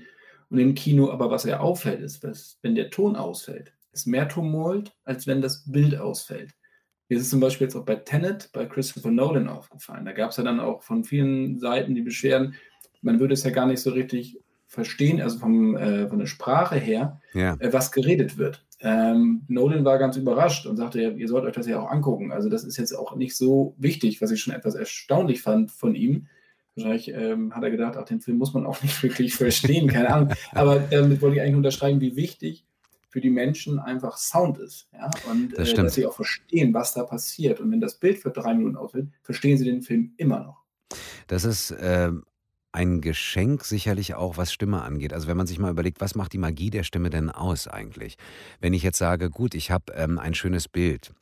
und im Kino, aber was ja auffällt, ist, dass, wenn der Ton ausfällt, ist mehr Tumult, als wenn das Bild ausfällt. Mir ist es zum Beispiel jetzt auch bei Tenet, bei Christopher Nolan aufgefallen. Da gab es ja dann auch von vielen Seiten die Beschwerden, man würde es ja gar nicht so richtig verstehen, also vom, äh, von der Sprache her, ja. äh, was geredet wird. Ähm, Nolan war ganz überrascht und sagte, ja, ihr sollt euch das ja auch angucken. Also das ist jetzt auch nicht so wichtig, was ich schon etwas erstaunlich fand von ihm, Wahrscheinlich ähm, hat er gedacht, ach, den Film muss man auch nicht wirklich verstehen, keine Ahnung. Aber damit wollte ich eigentlich unterstreichen, wie wichtig für die Menschen einfach Sound ist. Ja? Und das äh, dass sie auch verstehen, was da passiert. Und wenn das Bild für drei Minuten ausfällt, verstehen sie den Film immer noch. Das ist äh, ein Geschenk sicherlich auch, was Stimme angeht. Also wenn man sich mal überlegt, was macht die Magie der Stimme denn aus eigentlich? Wenn ich jetzt sage, gut, ich habe ähm, ein schönes Bild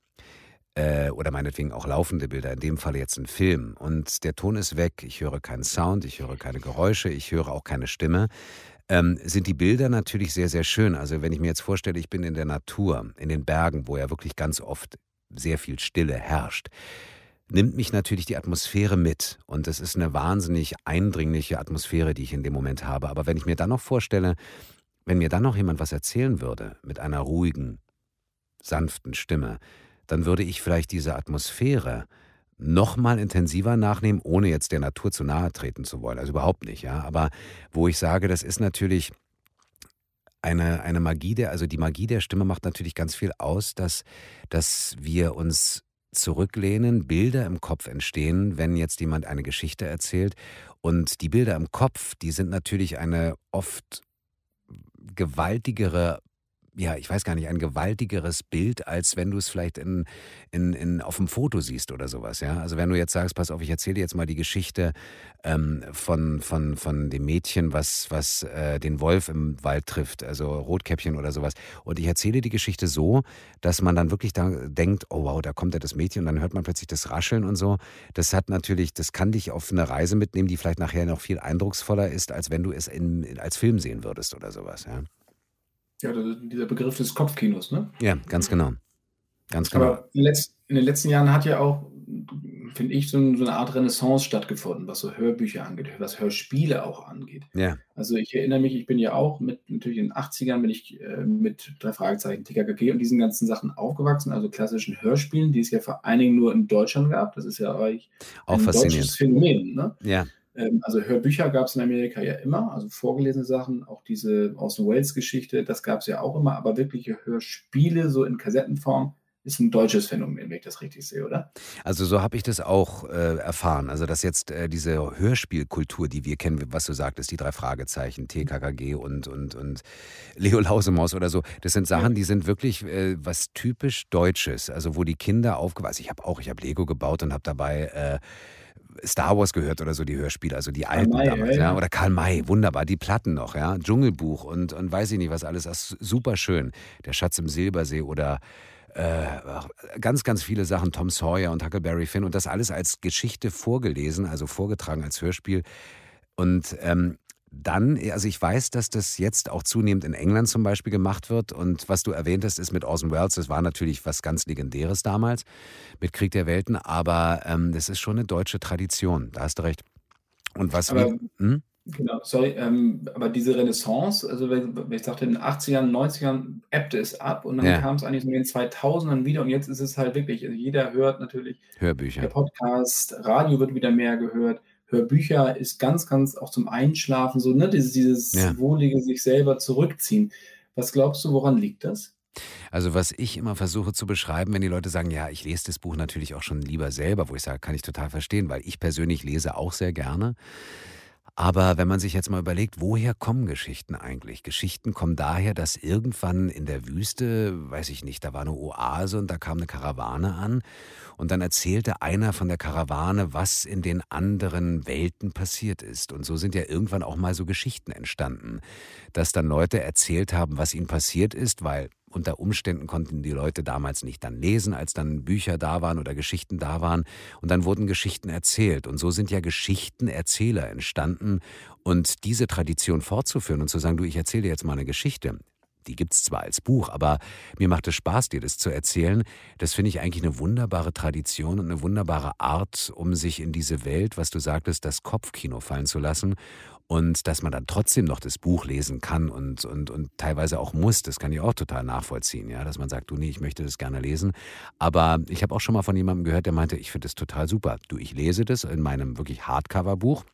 äh, oder meinetwegen auch laufende Bilder, in dem Fall jetzt ein Film und der Ton ist weg, ich höre keinen Sound, ich höre keine Geräusche, ich höre auch keine Stimme, ähm, sind die Bilder natürlich sehr, sehr schön. Also wenn ich mir jetzt vorstelle, ich bin in der Natur, in den Bergen, wo ja wirklich ganz oft sehr viel Stille herrscht, nimmt mich natürlich die Atmosphäre mit. Und es ist eine wahnsinnig eindringliche Atmosphäre, die ich in dem Moment habe. Aber wenn ich mir dann noch vorstelle, wenn mir dann noch jemand was erzählen würde, mit einer ruhigen, sanften Stimme, dann würde ich vielleicht diese Atmosphäre noch mal intensiver nachnehmen, ohne jetzt der Natur zu nahe treten zu wollen. Also überhaupt nicht, ja. Aber wo ich sage, das ist natürlich eine, eine Magie der, also die Magie der Stimme macht natürlich ganz viel aus, dass, dass wir uns zurücklehnen, Bilder im Kopf entstehen, wenn jetzt jemand eine Geschichte erzählt. Und die Bilder im Kopf, die sind natürlich eine oft gewaltigere ja, ich weiß gar nicht, ein gewaltigeres Bild, als wenn du es vielleicht in, in, in, auf dem Foto siehst oder sowas. Ja? Also wenn du jetzt sagst, pass auf, ich erzähle dir jetzt mal die Geschichte ähm, von, von, von dem Mädchen, was, was äh, den Wolf im Wald trifft, also Rotkäppchen oder sowas. Und ich erzähle die Geschichte so, dass man dann wirklich da denkt, oh wow, da kommt ja das Mädchen und dann hört man plötzlich das Rascheln und so. Das hat natürlich, das kann dich auf eine Reise mitnehmen, die vielleicht nachher noch viel eindrucksvoller ist, als wenn du es in, als Film sehen würdest oder sowas. Ja? Ja, dieser Begriff des Kopfkinos, ne? Ja, ganz genau. Ganz genau. Aber in, den letzten Jahren hat ja auch, finde ich, so, eine Art Renaissance stattgefunden, was so Hörbücher angeht, was Hörspiele auch angeht. Ja. Also ich erinnere mich, ich bin ja auch mit, natürlich in den 80ern bin ich äh, mit drei Fragezeichen, TKKG und diesen ganzen Sachen aufgewachsen, also klassischen Hörspielen, die es ja vor allen Dingen nur in Deutschland gab. Das ist ja eigentlich auch ein deutsches Phänomen. Ne? Ja. Ähm, also Hörbücher gab es in Amerika ja immer, also vorgelesene Sachen, auch diese Orson Welles Geschichte, das gab es ja auch immer, aber wirkliche Hörspiele so in Kassettenform ist ein deutsches Phänomen, wenn ich das richtig sehe, oder? Also so habe ich das auch äh, erfahren. Also dass jetzt äh, diese Hörspielkultur, die wir kennen, was du sagtest, die drei Fragezeichen, TKKG und, und, und Leo Lausemaus oder so, das sind Sachen, die sind wirklich äh, was typisch Deutsches. Also wo die Kinder aufgewachsen Ich habe auch, ich habe Lego gebaut und habe dabei äh, Star Wars gehört oder so, die Hörspiele, also die alten May, damals, ja, ja. Oder Karl May, wunderbar, die Platten noch, ja. Dschungelbuch und, und weiß ich nicht was alles, das super schön. Der Schatz im Silbersee oder äh, ganz, ganz viele Sachen, Tom Sawyer und Huckleberry Finn und das alles als Geschichte vorgelesen, also vorgetragen als Hörspiel. Und ähm, dann, also ich weiß, dass das jetzt auch zunehmend in England zum Beispiel gemacht wird. Und was du erwähnt hast, ist mit Orson Welles, das war natürlich was ganz Legendäres damals mit Krieg der Welten, aber ähm, das ist schon eine deutsche Tradition, da hast du recht. Und was aber, wir, hm? Genau, sorry, ähm, aber diese Renaissance, also wenn, ich sagte, in den 80ern, 90ern ebbte es ab und dann ja. kam es eigentlich in den 2000ern wieder und jetzt ist es halt wirklich, also jeder hört natürlich Hörbücher. Der Podcast, Radio wird wieder mehr gehört. Hörbücher ist ganz, ganz auch zum Einschlafen, so, ne, dieses, dieses ja. wohlige sich selber zurückziehen. Was glaubst du, woran liegt das? Also was ich immer versuche zu beschreiben, wenn die Leute sagen, ja, ich lese das Buch natürlich auch schon lieber selber, wo ich sage, kann ich total verstehen, weil ich persönlich lese auch sehr gerne. Aber wenn man sich jetzt mal überlegt, woher kommen Geschichten eigentlich? Geschichten kommen daher, dass irgendwann in der Wüste, weiß ich nicht, da war eine Oase und da kam eine Karawane an und dann erzählte einer von der Karawane, was in den anderen Welten passiert ist. Und so sind ja irgendwann auch mal so Geschichten entstanden, dass dann Leute erzählt haben, was ihnen passiert ist, weil unter Umständen konnten die Leute damals nicht dann lesen, als dann Bücher da waren oder Geschichten da waren. Und dann wurden Geschichten erzählt. Und so sind ja Geschichtenerzähler entstanden. Und diese Tradition fortzuführen und zu sagen, du, ich erzähle dir jetzt mal eine Geschichte. Die gibt es zwar als Buch, aber mir macht es Spaß, dir das zu erzählen. Das finde ich eigentlich eine wunderbare Tradition und eine wunderbare Art, um sich in diese Welt, was du sagtest, das Kopfkino fallen zu lassen und dass man dann trotzdem noch das Buch lesen kann und, und, und teilweise auch muss, das kann ich auch total nachvollziehen, ja, dass man sagt, du, nee, ich möchte das gerne lesen. Aber ich habe auch schon mal von jemandem gehört, der meinte, ich finde das total super. Du, ich lese das in meinem wirklich Hardcover-Buch.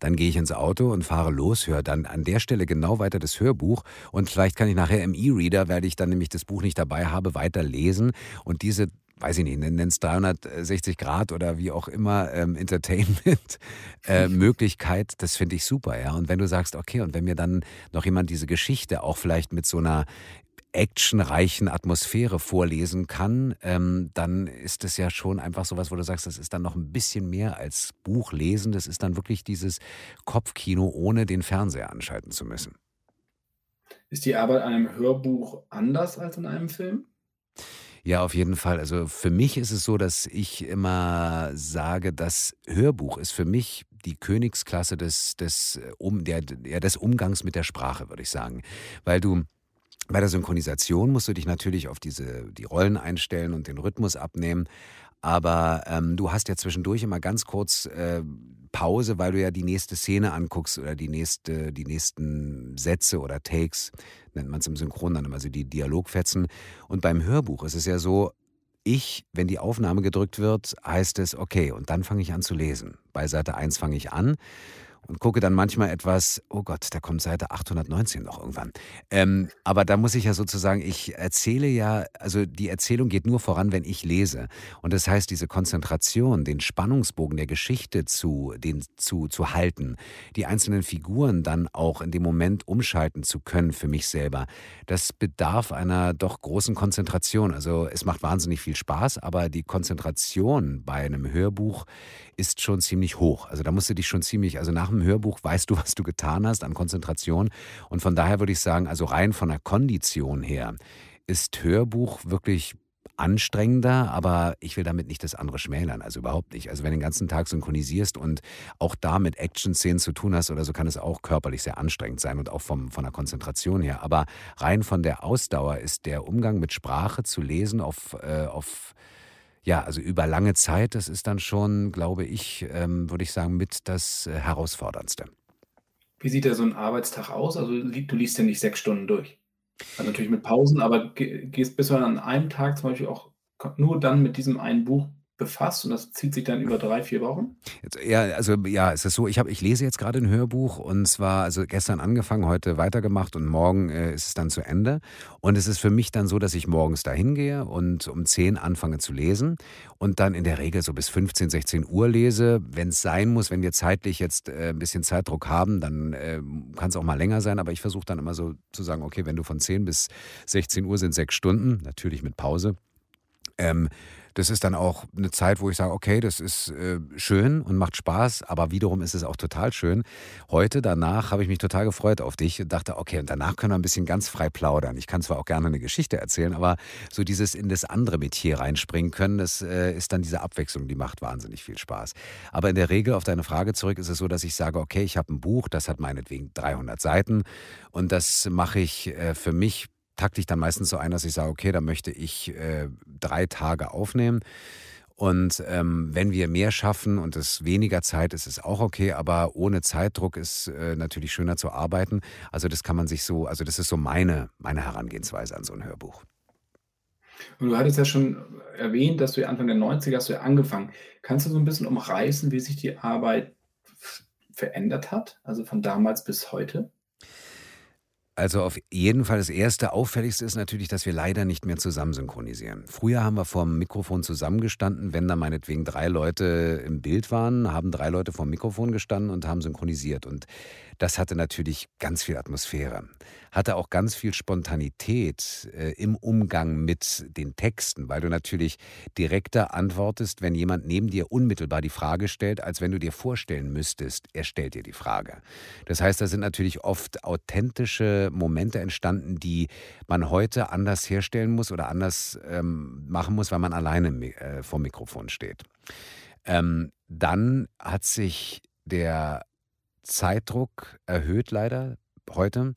Dann gehe ich ins Auto und fahre los, höre dann an der Stelle genau weiter das Hörbuch und vielleicht kann ich nachher im E-Reader, weil ich dann nämlich das Buch nicht dabei habe, weiter lesen und diese weiß ich nicht, nenn es 360 Grad oder wie auch immer, ähm, Entertainment-Möglichkeit, äh, das finde ich super, ja. Und wenn du sagst, okay, und wenn mir dann noch jemand diese Geschichte auch vielleicht mit so einer actionreichen Atmosphäre vorlesen kann, ähm, dann ist es ja schon einfach sowas, wo du sagst, das ist dann noch ein bisschen mehr als Buch lesen. Das ist dann wirklich dieses Kopfkino, ohne den Fernseher anschalten zu müssen. Ist die Arbeit an einem Hörbuch anders als in einem Film? Ja, auf jeden Fall. Also für mich ist es so, dass ich immer sage, das Hörbuch ist für mich die Königsklasse des, des, um, der, ja, des Umgangs mit der Sprache, würde ich sagen. Weil du bei der Synchronisation musst du dich natürlich auf diese, die Rollen einstellen und den Rhythmus abnehmen. Aber ähm, du hast ja zwischendurch immer ganz kurz äh, Pause, weil du ja die nächste Szene anguckst oder die, nächste, die nächsten Sätze oder Takes, nennt man es im Synchron dann immer, also die Dialogfetzen. Und beim Hörbuch ist es ja so, ich, wenn die Aufnahme gedrückt wird, heißt es, okay, und dann fange ich an zu lesen. Bei Seite 1 fange ich an und gucke dann manchmal etwas, oh Gott, da kommt Seite 819 noch irgendwann. Ähm, aber da muss ich ja sozusagen, ich erzähle ja, also die Erzählung geht nur voran, wenn ich lese. Und das heißt, diese Konzentration, den Spannungsbogen der Geschichte zu, den, zu, zu halten, die einzelnen Figuren dann auch in dem Moment umschalten zu können für mich selber, das bedarf einer doch großen Konzentration. Also es macht wahnsinnig viel Spaß, aber die Konzentration bei einem Hörbuch ist schon ziemlich hoch. Also da musst du dich schon ziemlich, also nach dem Hörbuch weißt du, was du getan hast an Konzentration. Und von daher würde ich sagen, also rein von der Kondition her ist Hörbuch wirklich anstrengender, aber ich will damit nicht das andere schmälern, also überhaupt nicht. Also wenn du den ganzen Tag synchronisierst und auch da mit Action-Szenen zu tun hast oder so, kann es auch körperlich sehr anstrengend sein und auch vom, von der Konzentration her. Aber rein von der Ausdauer ist der Umgang mit Sprache zu lesen auf, äh, auf ja, also über lange Zeit, das ist dann schon, glaube ich, ähm, würde ich sagen, mit das äh, Herausforderndste. Wie sieht da so ein Arbeitstag aus? Also du liest ja nicht sechs Stunden durch. Also natürlich mit Pausen, aber gehst bist du an einem Tag zum Beispiel auch nur dann mit diesem einen Buch befasst und das zieht sich dann über drei, vier Wochen? Ja, also ja, es ist so, ich, hab, ich lese jetzt gerade ein Hörbuch und zwar, also gestern angefangen, heute weitergemacht und morgen äh, ist es dann zu Ende. Und es ist für mich dann so, dass ich morgens da hingehe und um 10 anfange zu lesen und dann in der Regel so bis 15, 16 Uhr lese. Wenn es sein muss, wenn wir zeitlich jetzt äh, ein bisschen Zeitdruck haben, dann äh, kann es auch mal länger sein, aber ich versuche dann immer so zu sagen, okay, wenn du von 10 bis 16 Uhr sind sechs Stunden, natürlich mit Pause. Ähm, das ist dann auch eine Zeit, wo ich sage, okay, das ist äh, schön und macht Spaß, aber wiederum ist es auch total schön. Heute, danach, habe ich mich total gefreut auf dich und dachte, okay, und danach können wir ein bisschen ganz frei plaudern. Ich kann zwar auch gerne eine Geschichte erzählen, aber so dieses in das andere Metier reinspringen können, das äh, ist dann diese Abwechslung, die macht wahnsinnig viel Spaß. Aber in der Regel, auf deine Frage zurück, ist es so, dass ich sage, okay, ich habe ein Buch, das hat meinetwegen 300 Seiten und das mache ich äh, für mich takte ich dann meistens so ein, dass ich sage, okay, da möchte ich äh, drei Tage aufnehmen. Und ähm, wenn wir mehr schaffen und es weniger Zeit ist, ist es auch okay, aber ohne Zeitdruck ist äh, natürlich schöner zu arbeiten. Also das kann man sich so, also das ist so meine, meine Herangehensweise an so ein Hörbuch. Und du hattest ja schon erwähnt, dass du Anfang der 90er hast du ja angefangen. Kannst du so ein bisschen umreißen, wie sich die Arbeit verändert hat, also von damals bis heute? Also auf jeden Fall das erste Auffälligste ist natürlich, dass wir leider nicht mehr zusammen synchronisieren. Früher haben wir vor dem Mikrofon zusammengestanden, wenn da meinetwegen drei Leute im Bild waren, haben drei Leute vor dem Mikrofon gestanden und haben synchronisiert. Und das hatte natürlich ganz viel Atmosphäre, hatte auch ganz viel Spontanität äh, im Umgang mit den Texten, weil du natürlich direkter antwortest, wenn jemand neben dir unmittelbar die Frage stellt, als wenn du dir vorstellen müsstest, er stellt dir die Frage. Das heißt, da sind natürlich oft authentische Momente entstanden, die man heute anders herstellen muss oder anders ähm, machen muss, weil man alleine äh, vor Mikrofon steht. Ähm, dann hat sich der Zeitdruck erhöht leider heute.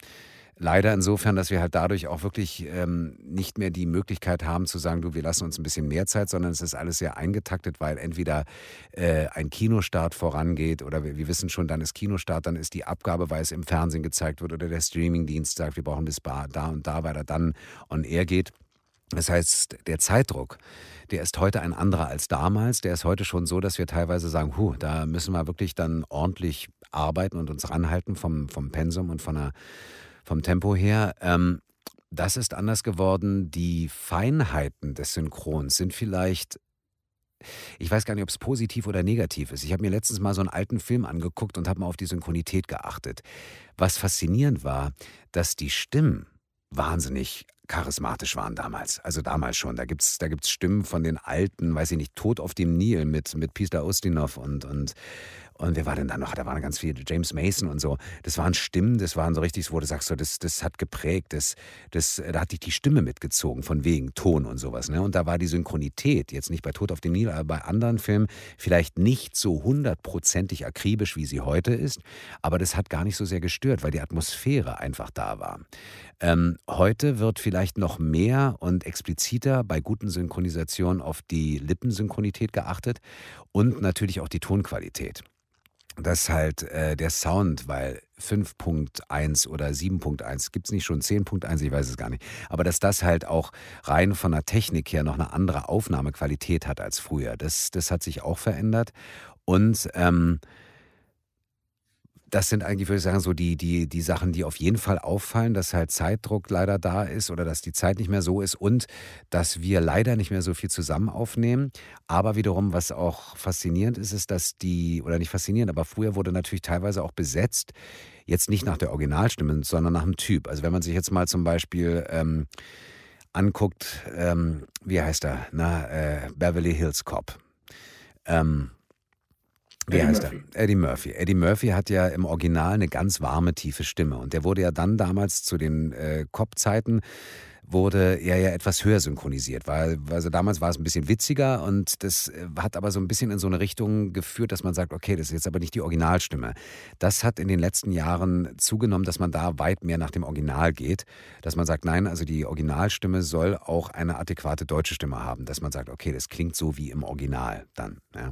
Leider insofern, dass wir halt dadurch auch wirklich ähm, nicht mehr die Möglichkeit haben zu sagen, du, wir lassen uns ein bisschen mehr Zeit, sondern es ist alles sehr eingetaktet, weil entweder äh, ein Kinostart vorangeht oder wir, wir, wissen schon, dann ist Kinostart, dann ist die Abgabe, weil es im Fernsehen gezeigt wird oder der Streamingdienst sagt, wir brauchen bis da und da, weil er dann on air geht. Das heißt, der Zeitdruck, der ist heute ein anderer als damals. Der ist heute schon so, dass wir teilweise sagen, huh, da müssen wir wirklich dann ordentlich arbeiten und uns ranhalten vom, vom Pensum und von der, vom Tempo her. Ähm, das ist anders geworden. Die Feinheiten des Synchrons sind vielleicht ich weiß gar nicht, ob es positiv oder negativ ist. Ich habe mir letztens mal so einen alten Film angeguckt und habe mal auf die Synchronität geachtet. Was faszinierend war, dass die Stimmen wahnsinnig charismatisch waren damals. Also damals schon. Da gibt es da gibt's Stimmen von den alten, weiß ich nicht, Tod auf dem Nil mit, mit Peter Ustinov und, und und wer war denn da noch? Da waren ganz viele, James Mason und so. Das waren Stimmen, das waren so richtig, wo du sagst, so, das, das hat geprägt, das, das, da hat dich die Stimme mitgezogen, von wegen Ton und sowas. Ne? Und da war die Synchronität, jetzt nicht bei Tod auf dem Nil, aber bei anderen Filmen, vielleicht nicht so hundertprozentig akribisch, wie sie heute ist, aber das hat gar nicht so sehr gestört, weil die Atmosphäre einfach da war. Ähm, heute wird vielleicht noch mehr und expliziter bei guten Synchronisationen auf die Lippensynchronität geachtet und natürlich auch die Tonqualität dass halt äh, der Sound, weil 5.1 oder 7.1, gibt es nicht schon 10.1, ich weiß es gar nicht, aber dass das halt auch rein von der Technik her noch eine andere Aufnahmequalität hat als früher, das, das hat sich auch verändert. Und ähm, das sind eigentlich, würde ich sagen, so die, die, die Sachen, die auf jeden Fall auffallen, dass halt Zeitdruck leider da ist oder dass die Zeit nicht mehr so ist und dass wir leider nicht mehr so viel zusammen aufnehmen. Aber wiederum, was auch faszinierend ist, ist, dass die, oder nicht faszinierend, aber früher wurde natürlich teilweise auch besetzt, jetzt nicht nach der Originalstimme, sondern nach dem Typ. Also wenn man sich jetzt mal zum Beispiel ähm, anguckt, ähm, wie heißt er, na, äh, Beverly Hills Cop. Ähm, wie heißt Murphy. er? Eddie Murphy. Eddie Murphy hat ja im Original eine ganz warme, tiefe Stimme. Und der wurde ja dann damals zu den äh, Cop-Zeiten wurde er ja etwas höher synchronisiert, weil also damals war es ein bisschen witziger und das äh, hat aber so ein bisschen in so eine Richtung geführt, dass man sagt, okay, das ist jetzt aber nicht die Originalstimme. Das hat in den letzten Jahren zugenommen, dass man da weit mehr nach dem Original geht, dass man sagt, nein, also die Originalstimme soll auch eine adäquate deutsche Stimme haben, dass man sagt, okay, das klingt so wie im Original dann. Ja.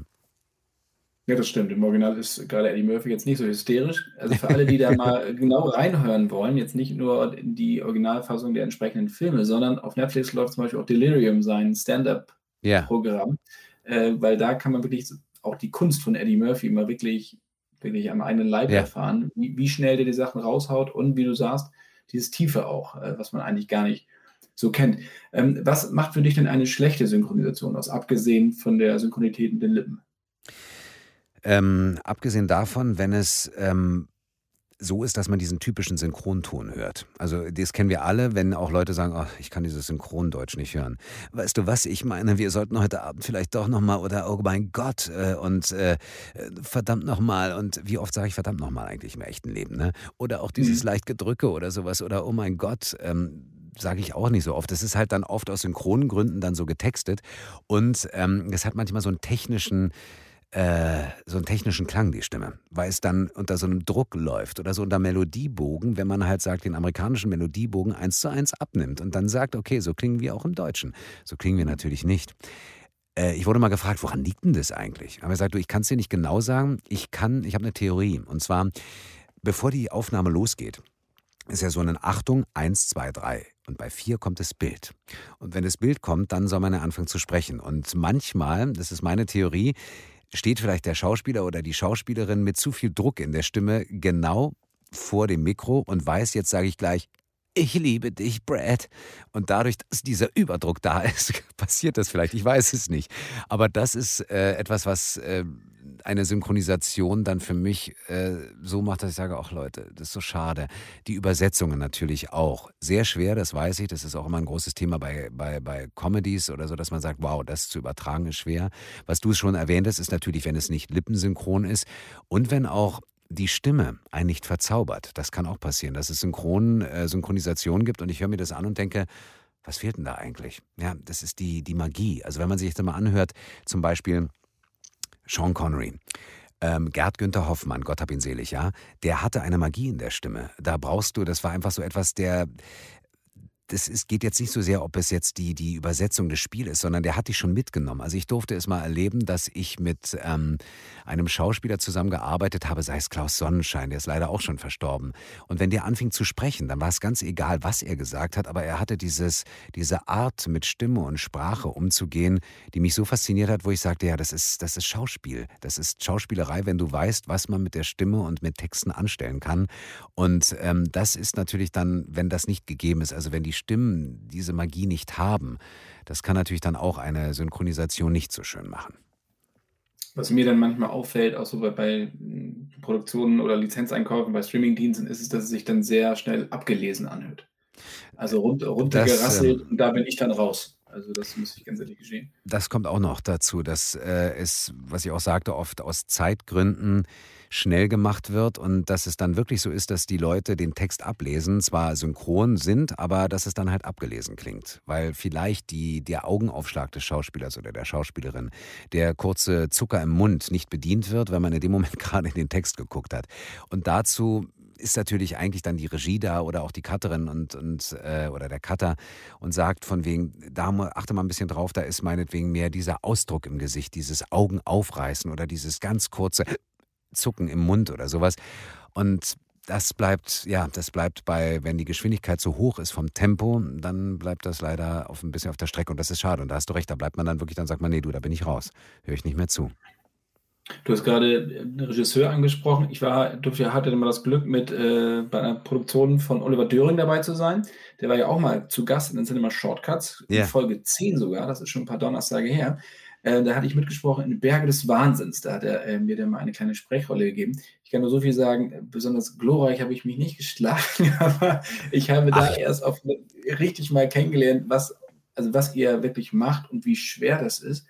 Ja, das stimmt. Im Original ist gerade Eddie Murphy jetzt nicht so hysterisch. Also für alle, die da mal genau reinhören wollen, jetzt nicht nur die Originalfassung der entsprechenden Filme, sondern auf Netflix läuft zum Beispiel auch Delirium, sein Stand-up-Programm. äh, weil da kann man wirklich auch die Kunst von Eddie Murphy immer wirklich, wirklich am eigenen Leib ja. erfahren, wie, wie, schnell der die Sachen raushaut und wie du sagst, dieses Tiefe auch, äh, was man eigentlich gar nicht so kennt. Ähm, was macht für dich denn eine schlechte Synchronisation aus, abgesehen von der Synchronität in den Lippen? Ähm, abgesehen davon, wenn es ähm, so ist, dass man diesen typischen Synchronton hört. Also das kennen wir alle, wenn auch Leute sagen, oh, ich kann dieses Synchrondeutsch nicht hören. Weißt du was, ich meine, wir sollten heute Abend vielleicht doch nochmal oder oh mein Gott äh, und äh, verdammt nochmal und wie oft sage ich verdammt nochmal eigentlich im echten Leben, ne? Oder auch dieses mhm. leicht Gedrücke oder sowas oder oh mein Gott, ähm, sage ich auch nicht so oft. Das ist halt dann oft aus synchronen Gründen dann so getextet und ähm, das hat manchmal so einen technischen äh, so einen technischen Klang, die Stimme, weil es dann unter so einem Druck läuft oder so unter Melodiebogen, wenn man halt sagt, den amerikanischen Melodiebogen eins zu eins abnimmt und dann sagt, okay, so klingen wir auch im Deutschen. So klingen wir natürlich nicht. Äh, ich wurde mal gefragt, woran liegt denn das eigentlich? Aber er sagt, du, ich kann es dir nicht genau sagen. Ich kann, ich habe eine Theorie. Und zwar, bevor die Aufnahme losgeht, ist ja so eine Achtung, eins, zwei, drei. Und bei vier kommt das Bild. Und wenn das Bild kommt, dann soll man anfangen zu sprechen. Und manchmal, das ist meine Theorie, steht vielleicht der Schauspieler oder die Schauspielerin mit zu viel Druck in der Stimme genau vor dem Mikro und weiß, jetzt sage ich gleich, ich liebe dich, Brad. Und dadurch, dass dieser Überdruck da ist, passiert das vielleicht. Ich weiß es nicht. Aber das ist äh, etwas, was äh, eine Synchronisation dann für mich äh, so macht, dass ich sage, ach Leute, das ist so schade. Die Übersetzungen natürlich auch. Sehr schwer, das weiß ich. Das ist auch immer ein großes Thema bei, bei, bei Comedies oder so, dass man sagt, wow, das zu übertragen ist schwer. Was du schon erwähnt hast, ist natürlich, wenn es nicht lippensynchron ist und wenn auch die Stimme einen nicht verzaubert. Das kann auch passieren, dass es Synchron, äh, Synchronisation gibt und ich höre mir das an und denke, was fehlt denn da eigentlich? Ja, das ist die, die Magie. Also wenn man sich jetzt mal anhört, zum Beispiel Sean Connery. Ähm, Gerd Günther Hoffmann, Gott hab ihn selig, ja, der hatte eine Magie in der Stimme. Da brauchst du, das war einfach so etwas, der, das ist, geht jetzt nicht so sehr, ob es jetzt die, die Übersetzung des Spiels ist, sondern der hat dich schon mitgenommen. Also ich durfte es mal erleben, dass ich mit ähm, einem Schauspieler zusammengearbeitet habe, sei es Klaus Sonnenschein, der ist leider auch schon verstorben. Und wenn der anfing zu sprechen, dann war es ganz egal, was er gesagt hat, aber er hatte dieses, diese Art, mit Stimme und Sprache umzugehen, die mich so fasziniert hat, wo ich sagte, ja, das ist, das ist Schauspiel. Das ist Schauspielerei, wenn du weißt, was man mit der Stimme und mit Texten anstellen kann. Und ähm, das ist natürlich dann, wenn das nicht gegeben ist, also wenn die Stimmen diese Magie nicht haben, das kann natürlich dann auch eine Synchronisation nicht so schön machen. Was mir dann manchmal auffällt, auch so bei, bei Produktionen oder Lizenzeinkäufen bei Streamingdiensten, ist es, dass es sich dann sehr schnell abgelesen anhört. Also rund, runtergerasselt ähm, und da bin ich dann raus. Also das muss ich ganz ehrlich gestehen. Das kommt auch noch dazu, dass äh, es, was ich auch sagte, oft aus Zeitgründen schnell gemacht wird und dass es dann wirklich so ist, dass die Leute den Text ablesen, zwar synchron sind, aber dass es dann halt abgelesen klingt, weil vielleicht die, der Augenaufschlag des Schauspielers oder der Schauspielerin, der kurze Zucker im Mund nicht bedient wird, wenn man in dem Moment gerade in den Text geguckt hat. Und dazu ist natürlich eigentlich dann die Regie da oder auch die Cutterin und, und äh, oder der Cutter und sagt von wegen, da achte mal ein bisschen drauf, da ist meinetwegen mehr dieser Ausdruck im Gesicht, dieses Augen aufreißen oder dieses ganz kurze Zucken im Mund oder sowas. Und das bleibt, ja, das bleibt bei, wenn die Geschwindigkeit zu hoch ist vom Tempo, dann bleibt das leider auf ein bisschen auf der Strecke und das ist schade. Und da hast du recht, da bleibt man dann wirklich, dann sagt man, nee, du, da bin ich raus. Höre ich nicht mehr zu. Du hast gerade einen Regisseur angesprochen. Ich war, durfte, hatte immer das Glück, mit äh, bei einer Produktion von Oliver Döring dabei zu sein. Der war ja auch mal zu Gast in den Cinema Shortcuts, yeah. in Folge 10 sogar, das ist schon ein paar Donnerstage her. Äh, da hatte ich mitgesprochen in Berge des Wahnsinns. Da hat er äh, mir dann mal eine kleine Sprechrolle gegeben. Ich kann nur so viel sagen, besonders glorreich habe ich mich nicht geschlagen, aber ich habe Ach. da erst auf, richtig mal kennengelernt, was, also was ihr wirklich macht und wie schwer das ist.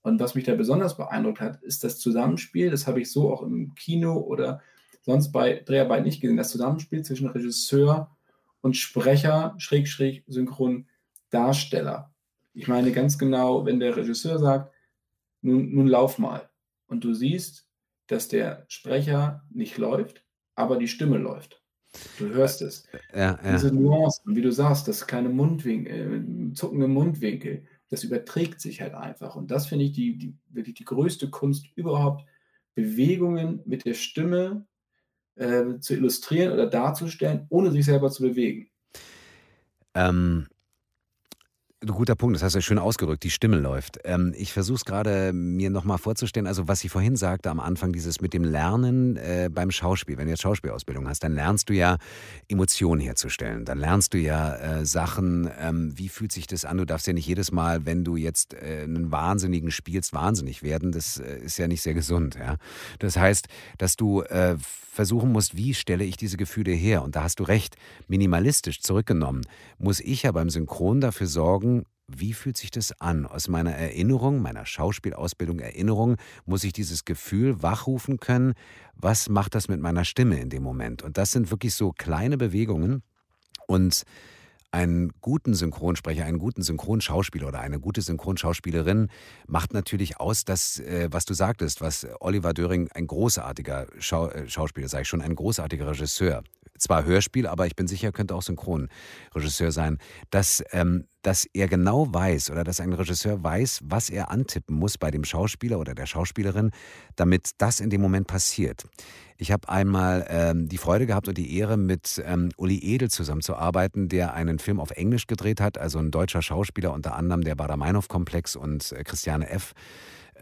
Und was mich da besonders beeindruckt hat, ist das Zusammenspiel. Das habe ich so auch im Kino oder sonst bei Dreharbeiten nicht gesehen. Das Zusammenspiel zwischen Regisseur und Sprecher, Schräg, Schräg, Synchron, Darsteller. Ich meine ganz genau, wenn der Regisseur sagt, nun, nun lauf mal. Und du siehst, dass der Sprecher nicht läuft, aber die Stimme läuft. Du hörst es. Ja, ja. Diese Nuancen, wie du sagst, das kleine Mundwinkel, äh, zuckende Mundwinkel, das überträgt sich halt einfach. Und das finde ich die, die, wirklich die größte Kunst überhaupt, Bewegungen mit der Stimme äh, zu illustrieren oder darzustellen, ohne sich selber zu bewegen. Ähm, Guter Punkt, das hast du schön ausgedrückt, die Stimme läuft. Ähm, ich versuche es gerade mir nochmal vorzustellen, also was ich vorhin sagte am Anfang, dieses mit dem Lernen äh, beim Schauspiel. Wenn du jetzt Schauspielausbildung hast, dann lernst du ja Emotionen herzustellen. Dann lernst du ja äh, Sachen, ähm, wie fühlt sich das an? Du darfst ja nicht jedes Mal, wenn du jetzt äh, einen Wahnsinnigen spielst, wahnsinnig werden. Das äh, ist ja nicht sehr gesund. Ja? Das heißt, dass du äh, versuchen musst, wie stelle ich diese Gefühle her? Und da hast du recht, minimalistisch zurückgenommen, muss ich ja beim Synchron dafür sorgen, wie fühlt sich das an? Aus meiner Erinnerung, meiner Schauspielausbildung Erinnerung, muss ich dieses Gefühl wachrufen können. Was macht das mit meiner Stimme in dem Moment? Und das sind wirklich so kleine Bewegungen. Und einen guten Synchronsprecher, einen guten Synchronschauspieler oder eine gute Synchronschauspielerin macht natürlich aus, dass, äh, was du sagtest, was Oliver Döring ein großartiger Schau äh, Schauspieler, sage ich schon, ein großartiger Regisseur, zwar Hörspiel, aber ich bin sicher, könnte auch Synchronregisseur sein, dass, ähm, dass er genau weiß oder dass ein Regisseur weiß, was er antippen muss bei dem Schauspieler oder der Schauspielerin, damit das in dem Moment passiert. Ich habe einmal ähm, die Freude gehabt und die Ehre, mit ähm, Uli Edel zusammenzuarbeiten, der einen Film auf Englisch gedreht hat, also ein deutscher Schauspieler, unter anderem der Bader-Meinhof-Komplex und äh, Christiane F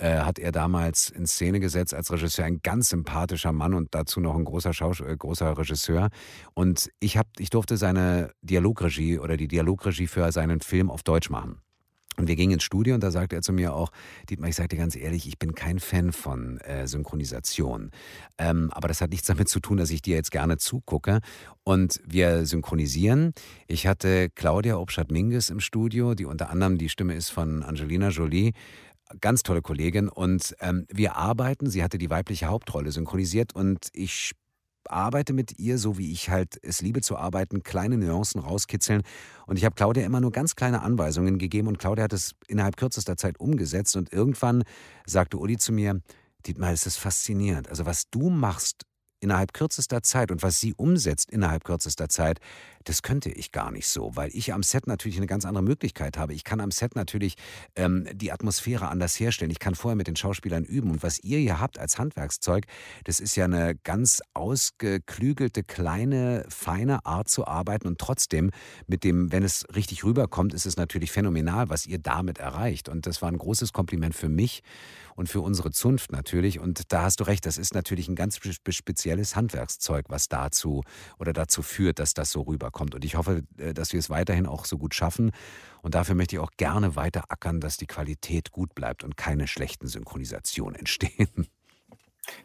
äh, hat er damals in Szene gesetzt als Regisseur. Ein ganz sympathischer Mann und dazu noch ein großer, Schaus äh, großer Regisseur. Und ich, hab, ich durfte seine Dialogregie oder die Dialogregie für seinen Film auf Deutsch machen. Und wir gingen ins Studio und da sagte er zu mir auch, Dietmar, ich sage dir ganz ehrlich, ich bin kein Fan von äh, Synchronisation. Ähm, aber das hat nichts damit zu tun, dass ich dir jetzt gerne zugucke. Und wir synchronisieren. Ich hatte Claudia Obstadt-Minges im Studio, die unter anderem die Stimme ist von Angelina Jolie ganz tolle Kollegin und ähm, wir arbeiten, sie hatte die weibliche Hauptrolle synchronisiert und ich arbeite mit ihr, so wie ich halt es liebe zu arbeiten, kleine Nuancen rauskitzeln. Und ich habe Claudia immer nur ganz kleine Anweisungen gegeben und Claudia hat es innerhalb kürzester Zeit umgesetzt. Und irgendwann sagte Uli zu mir, Dietmar, es ist faszinierend. Also was du machst innerhalb kürzester Zeit und was sie umsetzt innerhalb kürzester Zeit, das könnte ich gar nicht so, weil ich am Set natürlich eine ganz andere Möglichkeit habe. Ich kann am Set natürlich ähm, die Atmosphäre anders herstellen. Ich kann vorher mit den Schauspielern üben. Und was ihr hier habt als Handwerkszeug, das ist ja eine ganz ausgeklügelte, kleine, feine Art zu arbeiten. Und trotzdem, mit dem, wenn es richtig rüberkommt, ist es natürlich phänomenal, was ihr damit erreicht. Und das war ein großes Kompliment für mich und für unsere Zunft natürlich. Und da hast du recht, das ist natürlich ein ganz spezielles Handwerkszeug, was dazu oder dazu führt, dass das so rüberkommt. Und ich hoffe, äh, dass wir es weiterhin auch so gut schaffen. Und dafür möchte ich auch gerne weiter ackern, dass die Qualität gut bleibt und keine schlechten Synchronisationen entstehen.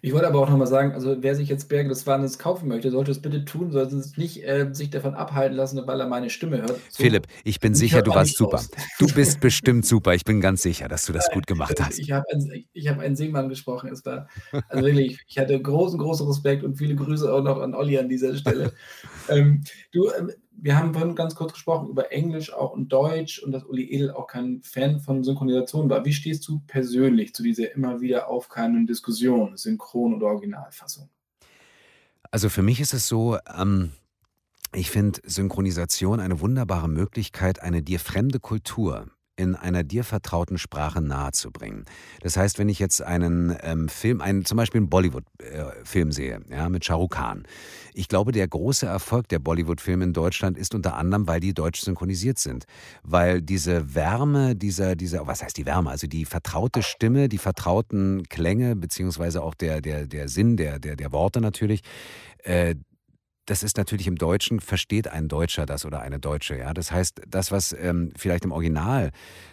Ich wollte aber auch nochmal sagen, also wer sich jetzt Bergendes Wahnsinns kaufen möchte, sollte es bitte tun, sollte es nicht äh, sich davon abhalten lassen, weil er meine Stimme hört. So, Philipp, ich bin sicher, du warst super. Raus. Du bist bestimmt super. Ich bin ganz sicher, dass du das gut gemacht hast. Ich habe einen, hab einen Seemann gesprochen. Es war, also wirklich, ich hatte großen, großen Respekt und viele Grüße auch noch an Olli an dieser Stelle. ähm, du, ähm, wir haben vorhin ganz kurz gesprochen über Englisch auch und Deutsch und dass Uli Edel auch kein Fan von Synchronisation war. Wie stehst du persönlich zu dieser immer wieder aufkeimenden Diskussion, Synchron- oder Originalfassung? Also für mich ist es so, ähm, ich finde Synchronisation eine wunderbare Möglichkeit, eine dir fremde Kultur in einer dir vertrauten Sprache nahezubringen. Das heißt, wenn ich jetzt einen ähm, Film, einen, zum Beispiel einen Bollywood-Film äh, sehe, ja, mit Shah Rukh Khan. Ich glaube, der große Erfolg der Bollywood-Filme in Deutschland ist unter anderem, weil die deutsch synchronisiert sind. Weil diese Wärme, dieser, dieser, was heißt die Wärme? Also die vertraute Stimme, die vertrauten Klänge, beziehungsweise auch der, der, der Sinn der, der, der Worte natürlich, äh, das ist natürlich im Deutschen, versteht ein Deutscher das oder eine Deutsche. Ja? Das heißt, das, was ähm, vielleicht im Original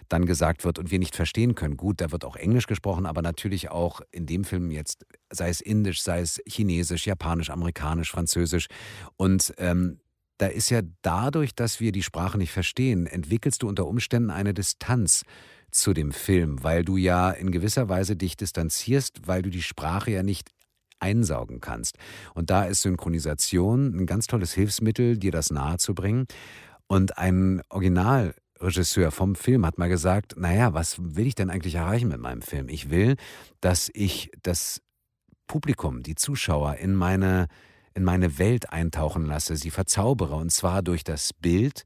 dann gesagt wird und wir nicht verstehen können, gut, da wird auch Englisch gesprochen, aber natürlich auch in dem Film jetzt, sei es Indisch, sei es Chinesisch, Japanisch, Amerikanisch, Französisch. Und ähm, da ist ja dadurch, dass wir die Sprache nicht verstehen, entwickelst du unter Umständen eine Distanz zu dem Film, weil du ja in gewisser Weise dich distanzierst, weil du die Sprache ja nicht einsaugen kannst. Und da ist Synchronisation ein ganz tolles Hilfsmittel, dir das nahezubringen. Und ein Originalregisseur vom Film hat mal gesagt, naja, was will ich denn eigentlich erreichen mit meinem Film? Ich will, dass ich das Publikum, die Zuschauer in meine, in meine Welt eintauchen lasse, sie verzaubere, und zwar durch das Bild,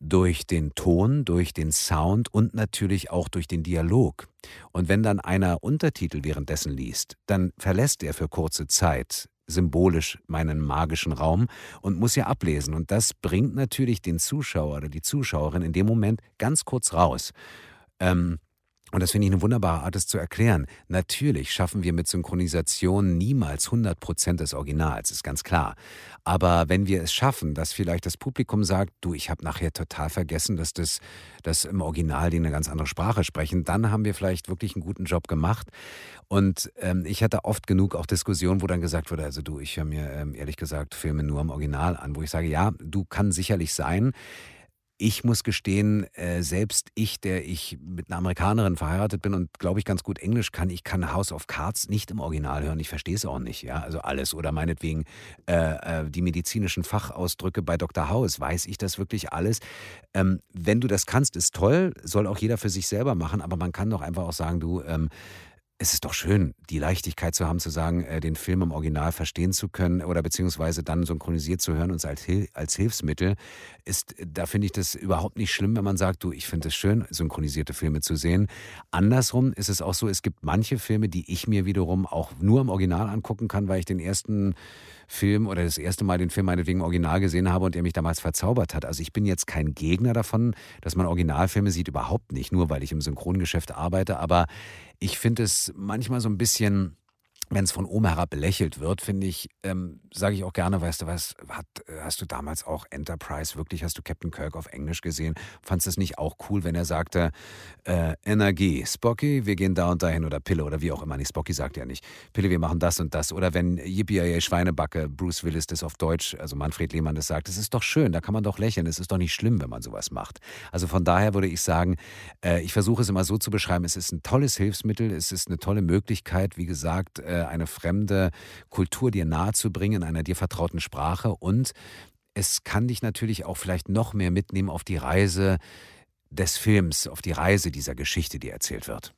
durch den Ton, durch den Sound und natürlich auch durch den Dialog. Und wenn dann einer Untertitel währenddessen liest, dann verlässt er für kurze Zeit symbolisch meinen magischen Raum und muss ja ablesen. Und das bringt natürlich den Zuschauer oder die Zuschauerin in dem Moment ganz kurz raus. Ähm, und das finde ich eine wunderbare Art, es zu erklären. Natürlich schaffen wir mit Synchronisation niemals 100 Prozent des Originals, ist ganz klar. Aber wenn wir es schaffen, dass vielleicht das Publikum sagt, du, ich habe nachher total vergessen, dass das dass im Original die eine ganz andere Sprache sprechen, dann haben wir vielleicht wirklich einen guten Job gemacht. Und ähm, ich hatte oft genug auch Diskussionen, wo dann gesagt wurde, also du, ich höre mir ähm, ehrlich gesagt Filme nur im Original an, wo ich sage, ja, du kann sicherlich sein. Ich muss gestehen, äh, selbst ich, der ich mit einer Amerikanerin verheiratet bin und glaube ich ganz gut Englisch kann, ich kann House of Cards nicht im Original hören. Ich verstehe es auch nicht, ja, also alles oder meinetwegen äh, äh, die medizinischen Fachausdrücke bei Dr. House, weiß ich das wirklich alles. Ähm, wenn du das kannst, ist toll, soll auch jeder für sich selber machen, aber man kann doch einfach auch sagen, du ähm, es ist doch schön, die Leichtigkeit zu haben, zu sagen, äh, den Film im Original verstehen zu können oder beziehungsweise dann synchronisiert zu hören und als, Hil als Hilfsmittel. Ist, da finde ich das überhaupt nicht schlimm, wenn man sagt, du, ich finde es schön, synchronisierte Filme zu sehen. Andersrum ist es auch so, es gibt manche Filme, die ich mir wiederum auch nur im Original angucken kann, weil ich den ersten Film oder das erste Mal den Film meinetwegen Original gesehen habe und er mich damals verzaubert hat. Also ich bin jetzt kein Gegner davon, dass man Originalfilme sieht, überhaupt nicht, nur weil ich im Synchrongeschäft arbeite, aber ich finde es manchmal so ein bisschen wenn es von oben herab belächelt wird, finde ich, ähm, sage ich auch gerne, weißt du was, hat, hast du damals auch Enterprise wirklich, hast du Captain Kirk auf Englisch gesehen? Fandest du es nicht auch cool, wenn er sagte, äh, Energie, Spocky, wir gehen da und dahin oder Pille oder wie auch immer. Nee, Spocky sagt ja nicht, Pille, wir machen das und das. Oder wenn Yippie Schweinebacke, Bruce Willis das auf Deutsch, also Manfred Lehmann das sagt, es ist doch schön, da kann man doch lächeln, es ist doch nicht schlimm, wenn man sowas macht. Also von daher würde ich sagen, äh, ich versuche es immer so zu beschreiben, es ist ein tolles Hilfsmittel, es ist eine tolle Möglichkeit, wie gesagt, eine fremde Kultur dir nahezubringen in einer dir vertrauten Sprache und es kann dich natürlich auch vielleicht noch mehr mitnehmen auf die Reise des Films, auf die Reise dieser Geschichte, die erzählt wird.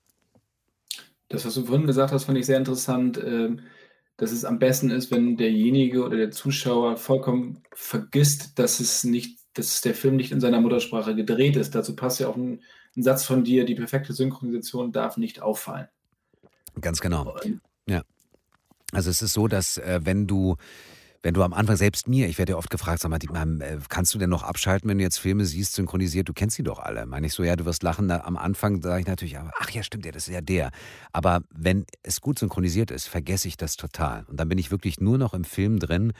Das, was du vorhin gesagt hast, fand ich sehr interessant, ähm, dass es am besten ist, wenn derjenige oder der Zuschauer vollkommen vergisst, dass es nicht, dass der Film nicht in seiner Muttersprache gedreht ist. Dazu passt ja auch ein, ein Satz von dir, die perfekte Synchronisation darf nicht auffallen. Ganz genau. Ja. Also es ist so, dass äh, wenn du wenn du am Anfang selbst mir, ich werde ja oft gefragt, sag mal, äh, kannst du denn noch abschalten, wenn du jetzt Filme siehst, synchronisiert, du kennst sie doch alle. Meine ich so, ja, du wirst lachen. Da, am Anfang sage ich natürlich, ach ja, stimmt ja, das ist ja der. Aber wenn es gut synchronisiert ist, vergesse ich das total. Und dann bin ich wirklich nur noch im Film drin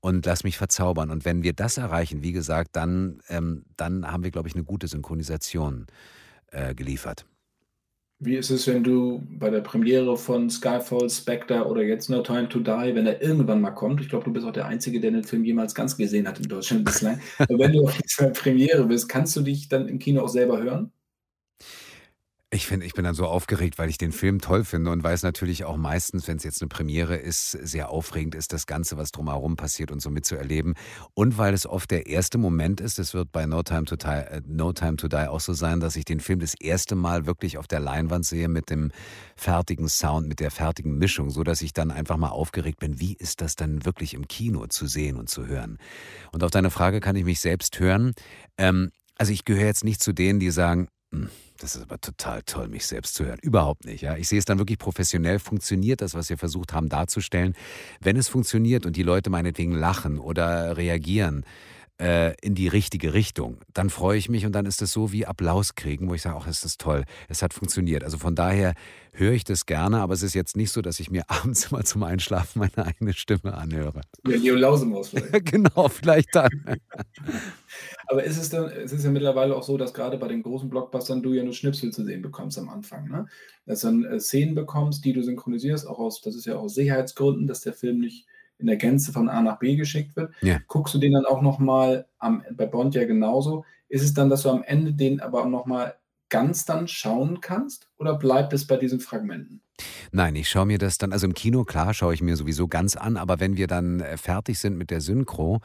und lass mich verzaubern. Und wenn wir das erreichen, wie gesagt, dann, ähm, dann haben wir, glaube ich, eine gute Synchronisation äh, geliefert. Wie ist es, wenn du bei der Premiere von Skyfall, Spectre oder jetzt No Time to Die, wenn er irgendwann mal kommt, ich glaube, du bist auch der Einzige, der den Film jemals ganz gesehen hat in Deutschland bislang, wenn du auf dieser Premiere bist, kannst du dich dann im Kino auch selber hören? Ich finde, ich bin dann so aufgeregt, weil ich den Film toll finde und weiß natürlich auch meistens, wenn es jetzt eine Premiere ist, sehr aufregend ist, das Ganze, was drumherum passiert und so mitzuerleben. Und weil es oft der erste Moment ist, es wird bei No Time to Die, äh, no Time to Die auch so sein, dass ich den Film das erste Mal wirklich auf der Leinwand sehe mit dem fertigen Sound, mit der fertigen Mischung, so dass ich dann einfach mal aufgeregt bin, wie ist das dann wirklich im Kino zu sehen und zu hören? Und auf deine Frage kann ich mich selbst hören. Ähm, also ich gehöre jetzt nicht zu denen, die sagen, hm, das ist aber total toll, mich selbst zu hören. Überhaupt nicht. Ja. Ich sehe es dann wirklich professionell. Funktioniert das, was wir versucht haben darzustellen? Wenn es funktioniert und die Leute meinetwegen lachen oder reagieren, äh, in die richtige Richtung, dann freue ich mich und dann ist es so wie Applaus kriegen, wo ich sage, ach, ist das toll, es hat funktioniert. Also von daher höre ich das gerne, aber es ist jetzt nicht so, dass ich mir abends immer zum Einschlafen meine eigene Stimme anhöre. Ja, Leo Lausemaus vielleicht. genau, vielleicht dann. aber ist es dann, es ist ja mittlerweile auch so, dass gerade bei den großen Blockbustern du ja nur Schnipsel zu sehen bekommst am Anfang, ne? Dass du dann äh, Szenen bekommst, die du synchronisierst, auch aus, das ist ja aus Sicherheitsgründen, dass der Film nicht in der Gänze von A nach B geschickt wird. Ja. Guckst du den dann auch nochmal bei Bond ja genauso? Ist es dann, dass du am Ende den aber auch nochmal ganz dann schauen kannst oder bleibt es bei diesen Fragmenten? Nein, ich schaue mir das dann, also im Kino, klar, schaue ich mir sowieso ganz an, aber wenn wir dann äh, fertig sind mit der Synchro,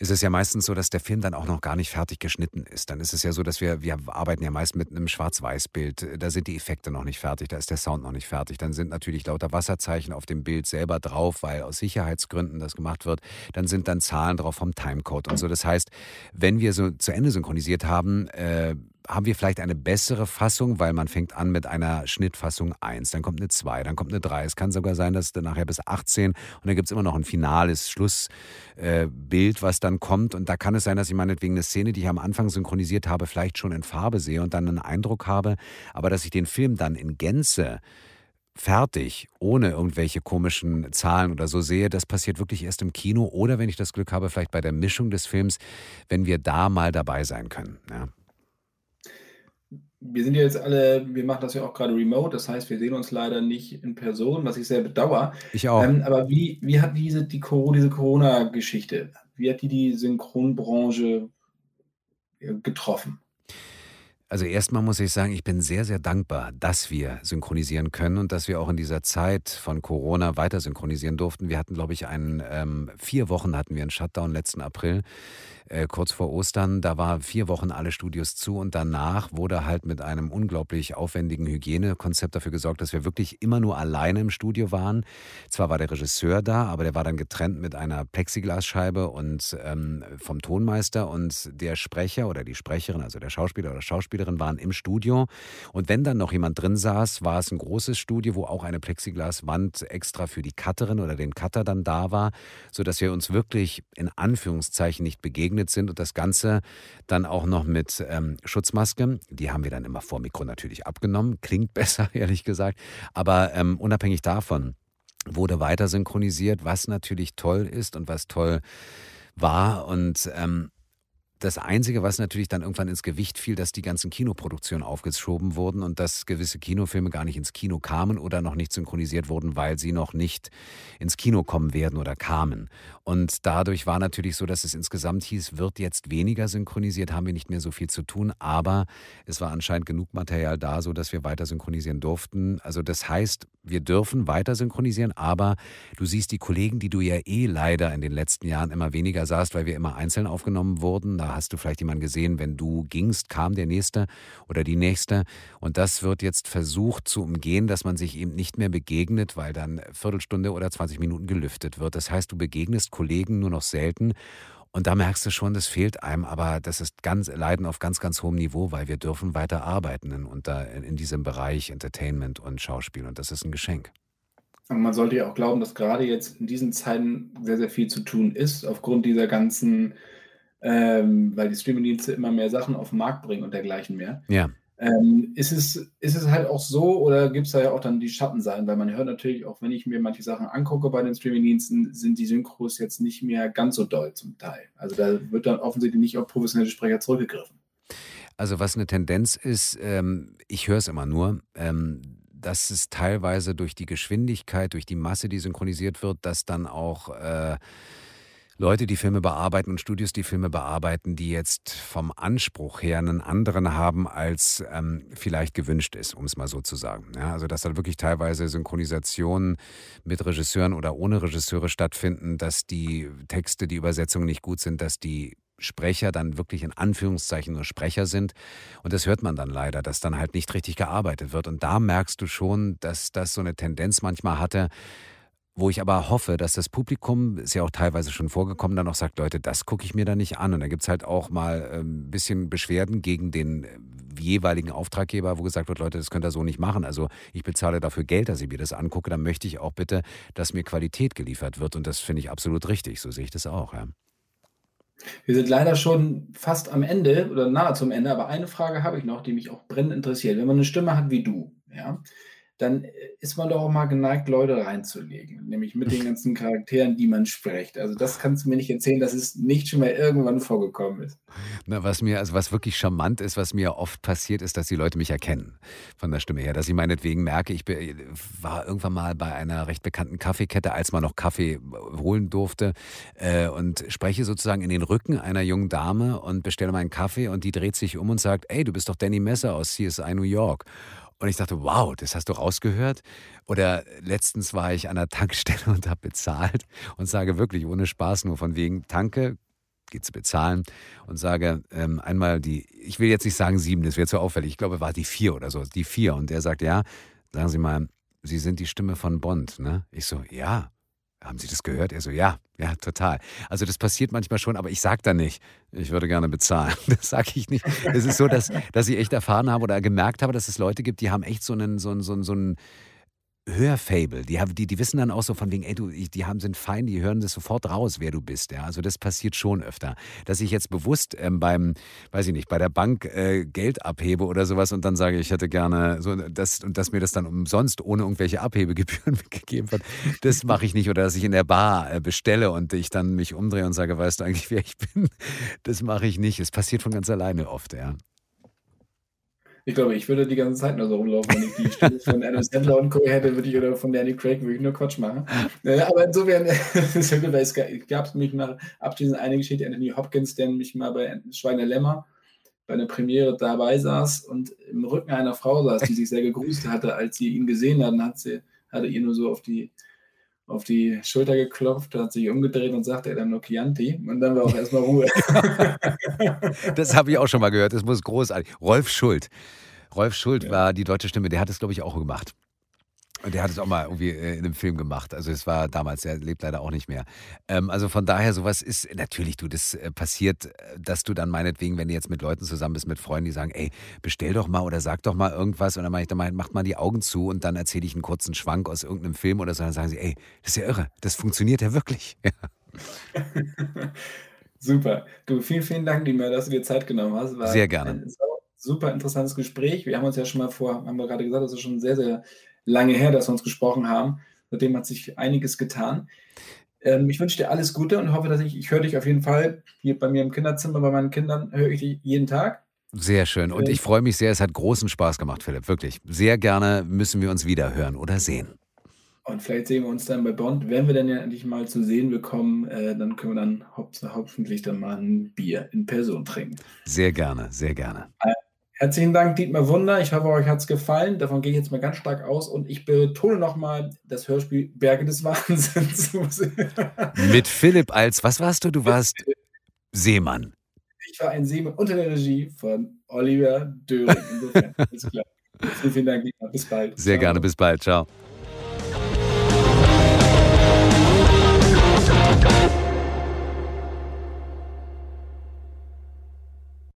ist es ja meistens so, dass der Film dann auch noch gar nicht fertig geschnitten ist. Dann ist es ja so, dass wir, wir arbeiten ja meist mit einem Schwarz-Weiß-Bild. Da sind die Effekte noch nicht fertig, da ist der Sound noch nicht fertig. Dann sind natürlich lauter Wasserzeichen auf dem Bild selber drauf, weil aus Sicherheitsgründen das gemacht wird. Dann sind dann Zahlen drauf vom Timecode und so. Das heißt, wenn wir so zu Ende synchronisiert haben, äh, haben wir vielleicht eine bessere Fassung, weil man fängt an mit einer Schnittfassung 1, dann kommt eine 2, dann kommt eine 3. Es kann sogar sein, dass dann nachher bis 18 und dann gibt es immer noch ein finales Schlussbild, äh, was dann kommt. Und da kann es sein, dass ich meinetwegen eine Szene, die ich am Anfang synchronisiert habe, vielleicht schon in Farbe sehe und dann einen Eindruck habe, aber dass ich den Film dann in Gänze fertig, ohne irgendwelche komischen Zahlen oder so sehe, das passiert wirklich erst im Kino oder wenn ich das Glück habe, vielleicht bei der Mischung des Films, wenn wir da mal dabei sein können. Ja. Wir sind ja jetzt alle, wir machen das ja auch gerade remote, das heißt, wir sehen uns leider nicht in Person, was ich sehr bedauere. Ich auch. Ähm, aber wie, wie hat diese, die, diese Corona-Geschichte, wie hat die die Synchronbranche getroffen? Also erstmal muss ich sagen, ich bin sehr, sehr dankbar, dass wir synchronisieren können und dass wir auch in dieser Zeit von Corona weiter synchronisieren durften. Wir hatten, glaube ich, einen, ähm, vier Wochen hatten wir einen Shutdown letzten April äh, kurz vor Ostern. Da war vier Wochen alle Studios zu und danach wurde halt mit einem unglaublich aufwendigen Hygienekonzept dafür gesorgt, dass wir wirklich immer nur alleine im Studio waren. Zwar war der Regisseur da, aber der war dann getrennt mit einer Plexiglasscheibe und ähm, vom Tonmeister und der Sprecher oder die Sprecherin, also der Schauspieler oder Schauspielerin waren im Studio. Und wenn dann noch jemand drin saß, war es ein großes Studio, wo auch eine Plexiglaswand extra für die Cutterin oder den Cutter dann da war, sodass wir uns wirklich in Anführungszeichen nicht begegnet geeignet sind und das Ganze dann auch noch mit ähm, Schutzmaske. Die haben wir dann immer vor Mikro natürlich abgenommen. Klingt besser, ehrlich gesagt. Aber ähm, unabhängig davon wurde weiter synchronisiert, was natürlich toll ist und was toll war. Und ähm, das Einzige, was natürlich dann irgendwann ins Gewicht fiel, dass die ganzen Kinoproduktionen aufgeschoben wurden und dass gewisse Kinofilme gar nicht ins Kino kamen oder noch nicht synchronisiert wurden, weil sie noch nicht ins Kino kommen werden oder kamen. Und dadurch war natürlich so, dass es insgesamt hieß, wird jetzt weniger synchronisiert, haben wir nicht mehr so viel zu tun, aber es war anscheinend genug Material da, so dass wir weiter synchronisieren durften. Also das heißt, wir dürfen weiter synchronisieren, aber du siehst die Kollegen, die du ja eh leider in den letzten Jahren immer weniger sahst, weil wir immer einzeln aufgenommen wurden. Da hast du vielleicht jemanden gesehen, wenn du gingst, kam der nächste oder die nächste. Und das wird jetzt versucht zu umgehen, dass man sich eben nicht mehr begegnet, weil dann Viertelstunde oder 20 Minuten gelüftet wird. Das heißt, du begegnest Kollegen nur noch selten. Und da merkst du schon, das fehlt einem, aber das ist ganz Leiden auf ganz, ganz hohem Niveau, weil wir dürfen weiter arbeiten in, unter, in diesem Bereich Entertainment und Schauspiel und das ist ein Geschenk. Aber man sollte ja auch glauben, dass gerade jetzt in diesen Zeiten sehr, sehr viel zu tun ist, aufgrund dieser ganzen ähm, weil die Streamingdienste immer mehr Sachen auf den Markt bringen und dergleichen mehr. Ja. Ähm, ist, es, ist es halt auch so oder gibt es da ja auch dann die Schattenseiten? Weil man hört natürlich auch, wenn ich mir manche Sachen angucke bei den Streamingdiensten, sind die Synchros jetzt nicht mehr ganz so doll zum Teil. Also da wird dann offensichtlich nicht auf professionelle Sprecher zurückgegriffen. Also was eine Tendenz ist, ähm, ich höre es immer nur, ähm, dass es teilweise durch die Geschwindigkeit, durch die Masse, die synchronisiert wird, dass dann auch äh, Leute, die Filme bearbeiten und Studios, die Filme bearbeiten, die jetzt vom Anspruch her einen anderen haben, als ähm, vielleicht gewünscht ist, um es mal so zu sagen. Ja, also dass da wirklich teilweise Synchronisationen mit Regisseuren oder ohne Regisseure stattfinden, dass die Texte, die Übersetzungen nicht gut sind, dass die Sprecher dann wirklich in Anführungszeichen nur Sprecher sind. Und das hört man dann leider, dass dann halt nicht richtig gearbeitet wird. Und da merkst du schon, dass das so eine Tendenz manchmal hatte, wo ich aber hoffe, dass das Publikum, ist ja auch teilweise schon vorgekommen, dann auch sagt, Leute, das gucke ich mir da nicht an. Und dann gibt es halt auch mal ein ähm, bisschen Beschwerden gegen den äh, jeweiligen Auftraggeber, wo gesagt wird, Leute, das könnt ihr so nicht machen. Also ich bezahle dafür Geld, dass ich mir das angucke. Dann möchte ich auch bitte, dass mir Qualität geliefert wird. Und das finde ich absolut richtig. So sehe ich das auch. Ja. Wir sind leider schon fast am Ende oder nahe zum Ende, aber eine Frage habe ich noch, die mich auch brennend interessiert. Wenn man eine Stimme hat wie du, ja, dann äh, ist man doch auch mal geneigt, Leute reinzulegen, nämlich mit den ganzen Charakteren, die man spricht. Also das kannst du mir nicht erzählen, dass es nicht schon mal irgendwann vorgekommen ist. Na, was mir, also was wirklich charmant ist, was mir oft passiert, ist, dass die Leute mich erkennen von der Stimme her, dass ich meinetwegen merke, ich war irgendwann mal bei einer recht bekannten Kaffeekette, als man noch Kaffee holen durfte äh, und spreche sozusagen in den Rücken einer jungen Dame und bestelle meinen Kaffee und die dreht sich um und sagt, ey, du bist doch Danny Messer aus CSI New York. Und ich dachte, wow, das hast du rausgehört. Oder letztens war ich an der Tankstelle und habe bezahlt und sage wirklich ohne Spaß nur von wegen Tanke, geht zu bezahlen und sage ähm, einmal die, ich will jetzt nicht sagen sieben, das wäre zu auffällig, ich glaube, war die vier oder so, die vier. Und der sagt, ja, sagen Sie mal, Sie sind die Stimme von Bond, ne? Ich so, ja. Haben Sie das gehört? Er so, ja, ja, total. Also das passiert manchmal schon, aber ich sage da nicht, ich würde gerne bezahlen. Das sage ich nicht. Es ist so, dass, dass ich echt erfahren habe oder gemerkt habe, dass es Leute gibt, die haben echt so einen, so einen, so einen, so einen Hörfable. Die, die, die wissen dann auch so von wegen, ey, du, die haben, sind fein, die hören das sofort raus, wer du bist. Ja? Also das passiert schon öfter. Dass ich jetzt bewusst ähm, beim, weiß ich nicht, bei der Bank äh, Geld abhebe oder sowas und dann sage, ich hätte gerne so das und dass mir das dann umsonst ohne irgendwelche Abhebegebühren gegeben wird, das mache ich nicht. Oder dass ich in der Bar äh, bestelle und ich dann mich umdrehe und sage, weißt du eigentlich, wer ich bin? Das mache ich nicht. Es passiert von ganz alleine oft, ja. Ich glaube, ich würde die ganze Zeit nur so rumlaufen, wenn ich die Stimme von Adam Sandler und Co. hätte, würde ich oder von Danny Craig würde ich nur Quatsch machen. Äh, aber insofern, es gab mich nach abschließend eine Geschichte, Anthony Hopkins, der mich mal bei Schweine Lämmer bei einer Premiere dabei saß und im Rücken einer Frau saß, die sich sehr gegrüßt hatte, als sie ihn gesehen hat, hat sie, hatte ihr nur so auf die auf die Schulter geklopft, hat sich umgedreht und sagte er dann nur Chianti und dann war auch erstmal Ruhe. das habe ich auch schon mal gehört, das muss großartig. Rolf Schuld. Rolf Schuld ja. war die deutsche Stimme, der hat es, glaube ich, auch gemacht. Und der hat es auch mal irgendwie äh, in einem Film gemacht. Also es war damals, er lebt leider auch nicht mehr. Ähm, also von daher, sowas ist natürlich, du, das äh, passiert, äh, dass du dann meinetwegen, wenn du jetzt mit Leuten zusammen bist, mit Freunden, die sagen, ey, bestell doch mal oder sag doch mal irgendwas und dann, mach ich, dann macht man die Augen zu und dann erzähle ich einen kurzen Schwank aus irgendeinem Film oder so, dann sagen sie, ey, das ist ja irre, das funktioniert ja wirklich. Ja. Super. Du, vielen, vielen Dank, Dima, dass du dir Zeit genommen hast. War sehr gerne. Ein super interessantes Gespräch. Wir haben uns ja schon mal vor, haben wir gerade gesagt, das ist schon sehr, sehr lange her, dass wir uns gesprochen haben. Seitdem hat sich einiges getan. Ähm, ich wünsche dir alles Gute und hoffe, dass ich, ich höre dich auf jeden Fall hier bei mir im Kinderzimmer, bei meinen Kindern, höre ich dich jeden Tag. Sehr schön. Und ich freue mich sehr. Es hat großen Spaß gemacht, Philipp. Wirklich. Sehr gerne müssen wir uns wieder hören oder sehen. Und vielleicht sehen wir uns dann bei Bond. Wenn wir dann ja endlich mal zu sehen bekommen, äh, dann können wir dann hoffentlich dann mal ein Bier in Person trinken. Sehr gerne, sehr gerne. Äh, Herzlichen Dank, Dietmar Wunder. Ich hoffe, euch hat es gefallen. Davon gehe ich jetzt mal ganz stark aus. Und ich betone nochmal das Hörspiel Berge des Wahnsinns. Mit Philipp als, was warst du? Du warst Seemann. Ich war ein Seemann unter der Regie von Oliver Döring. Insofern, alles klar. Vielen, Dank, Dietmar. Bis bald. Sehr Ciao. gerne. Bis bald. Ciao.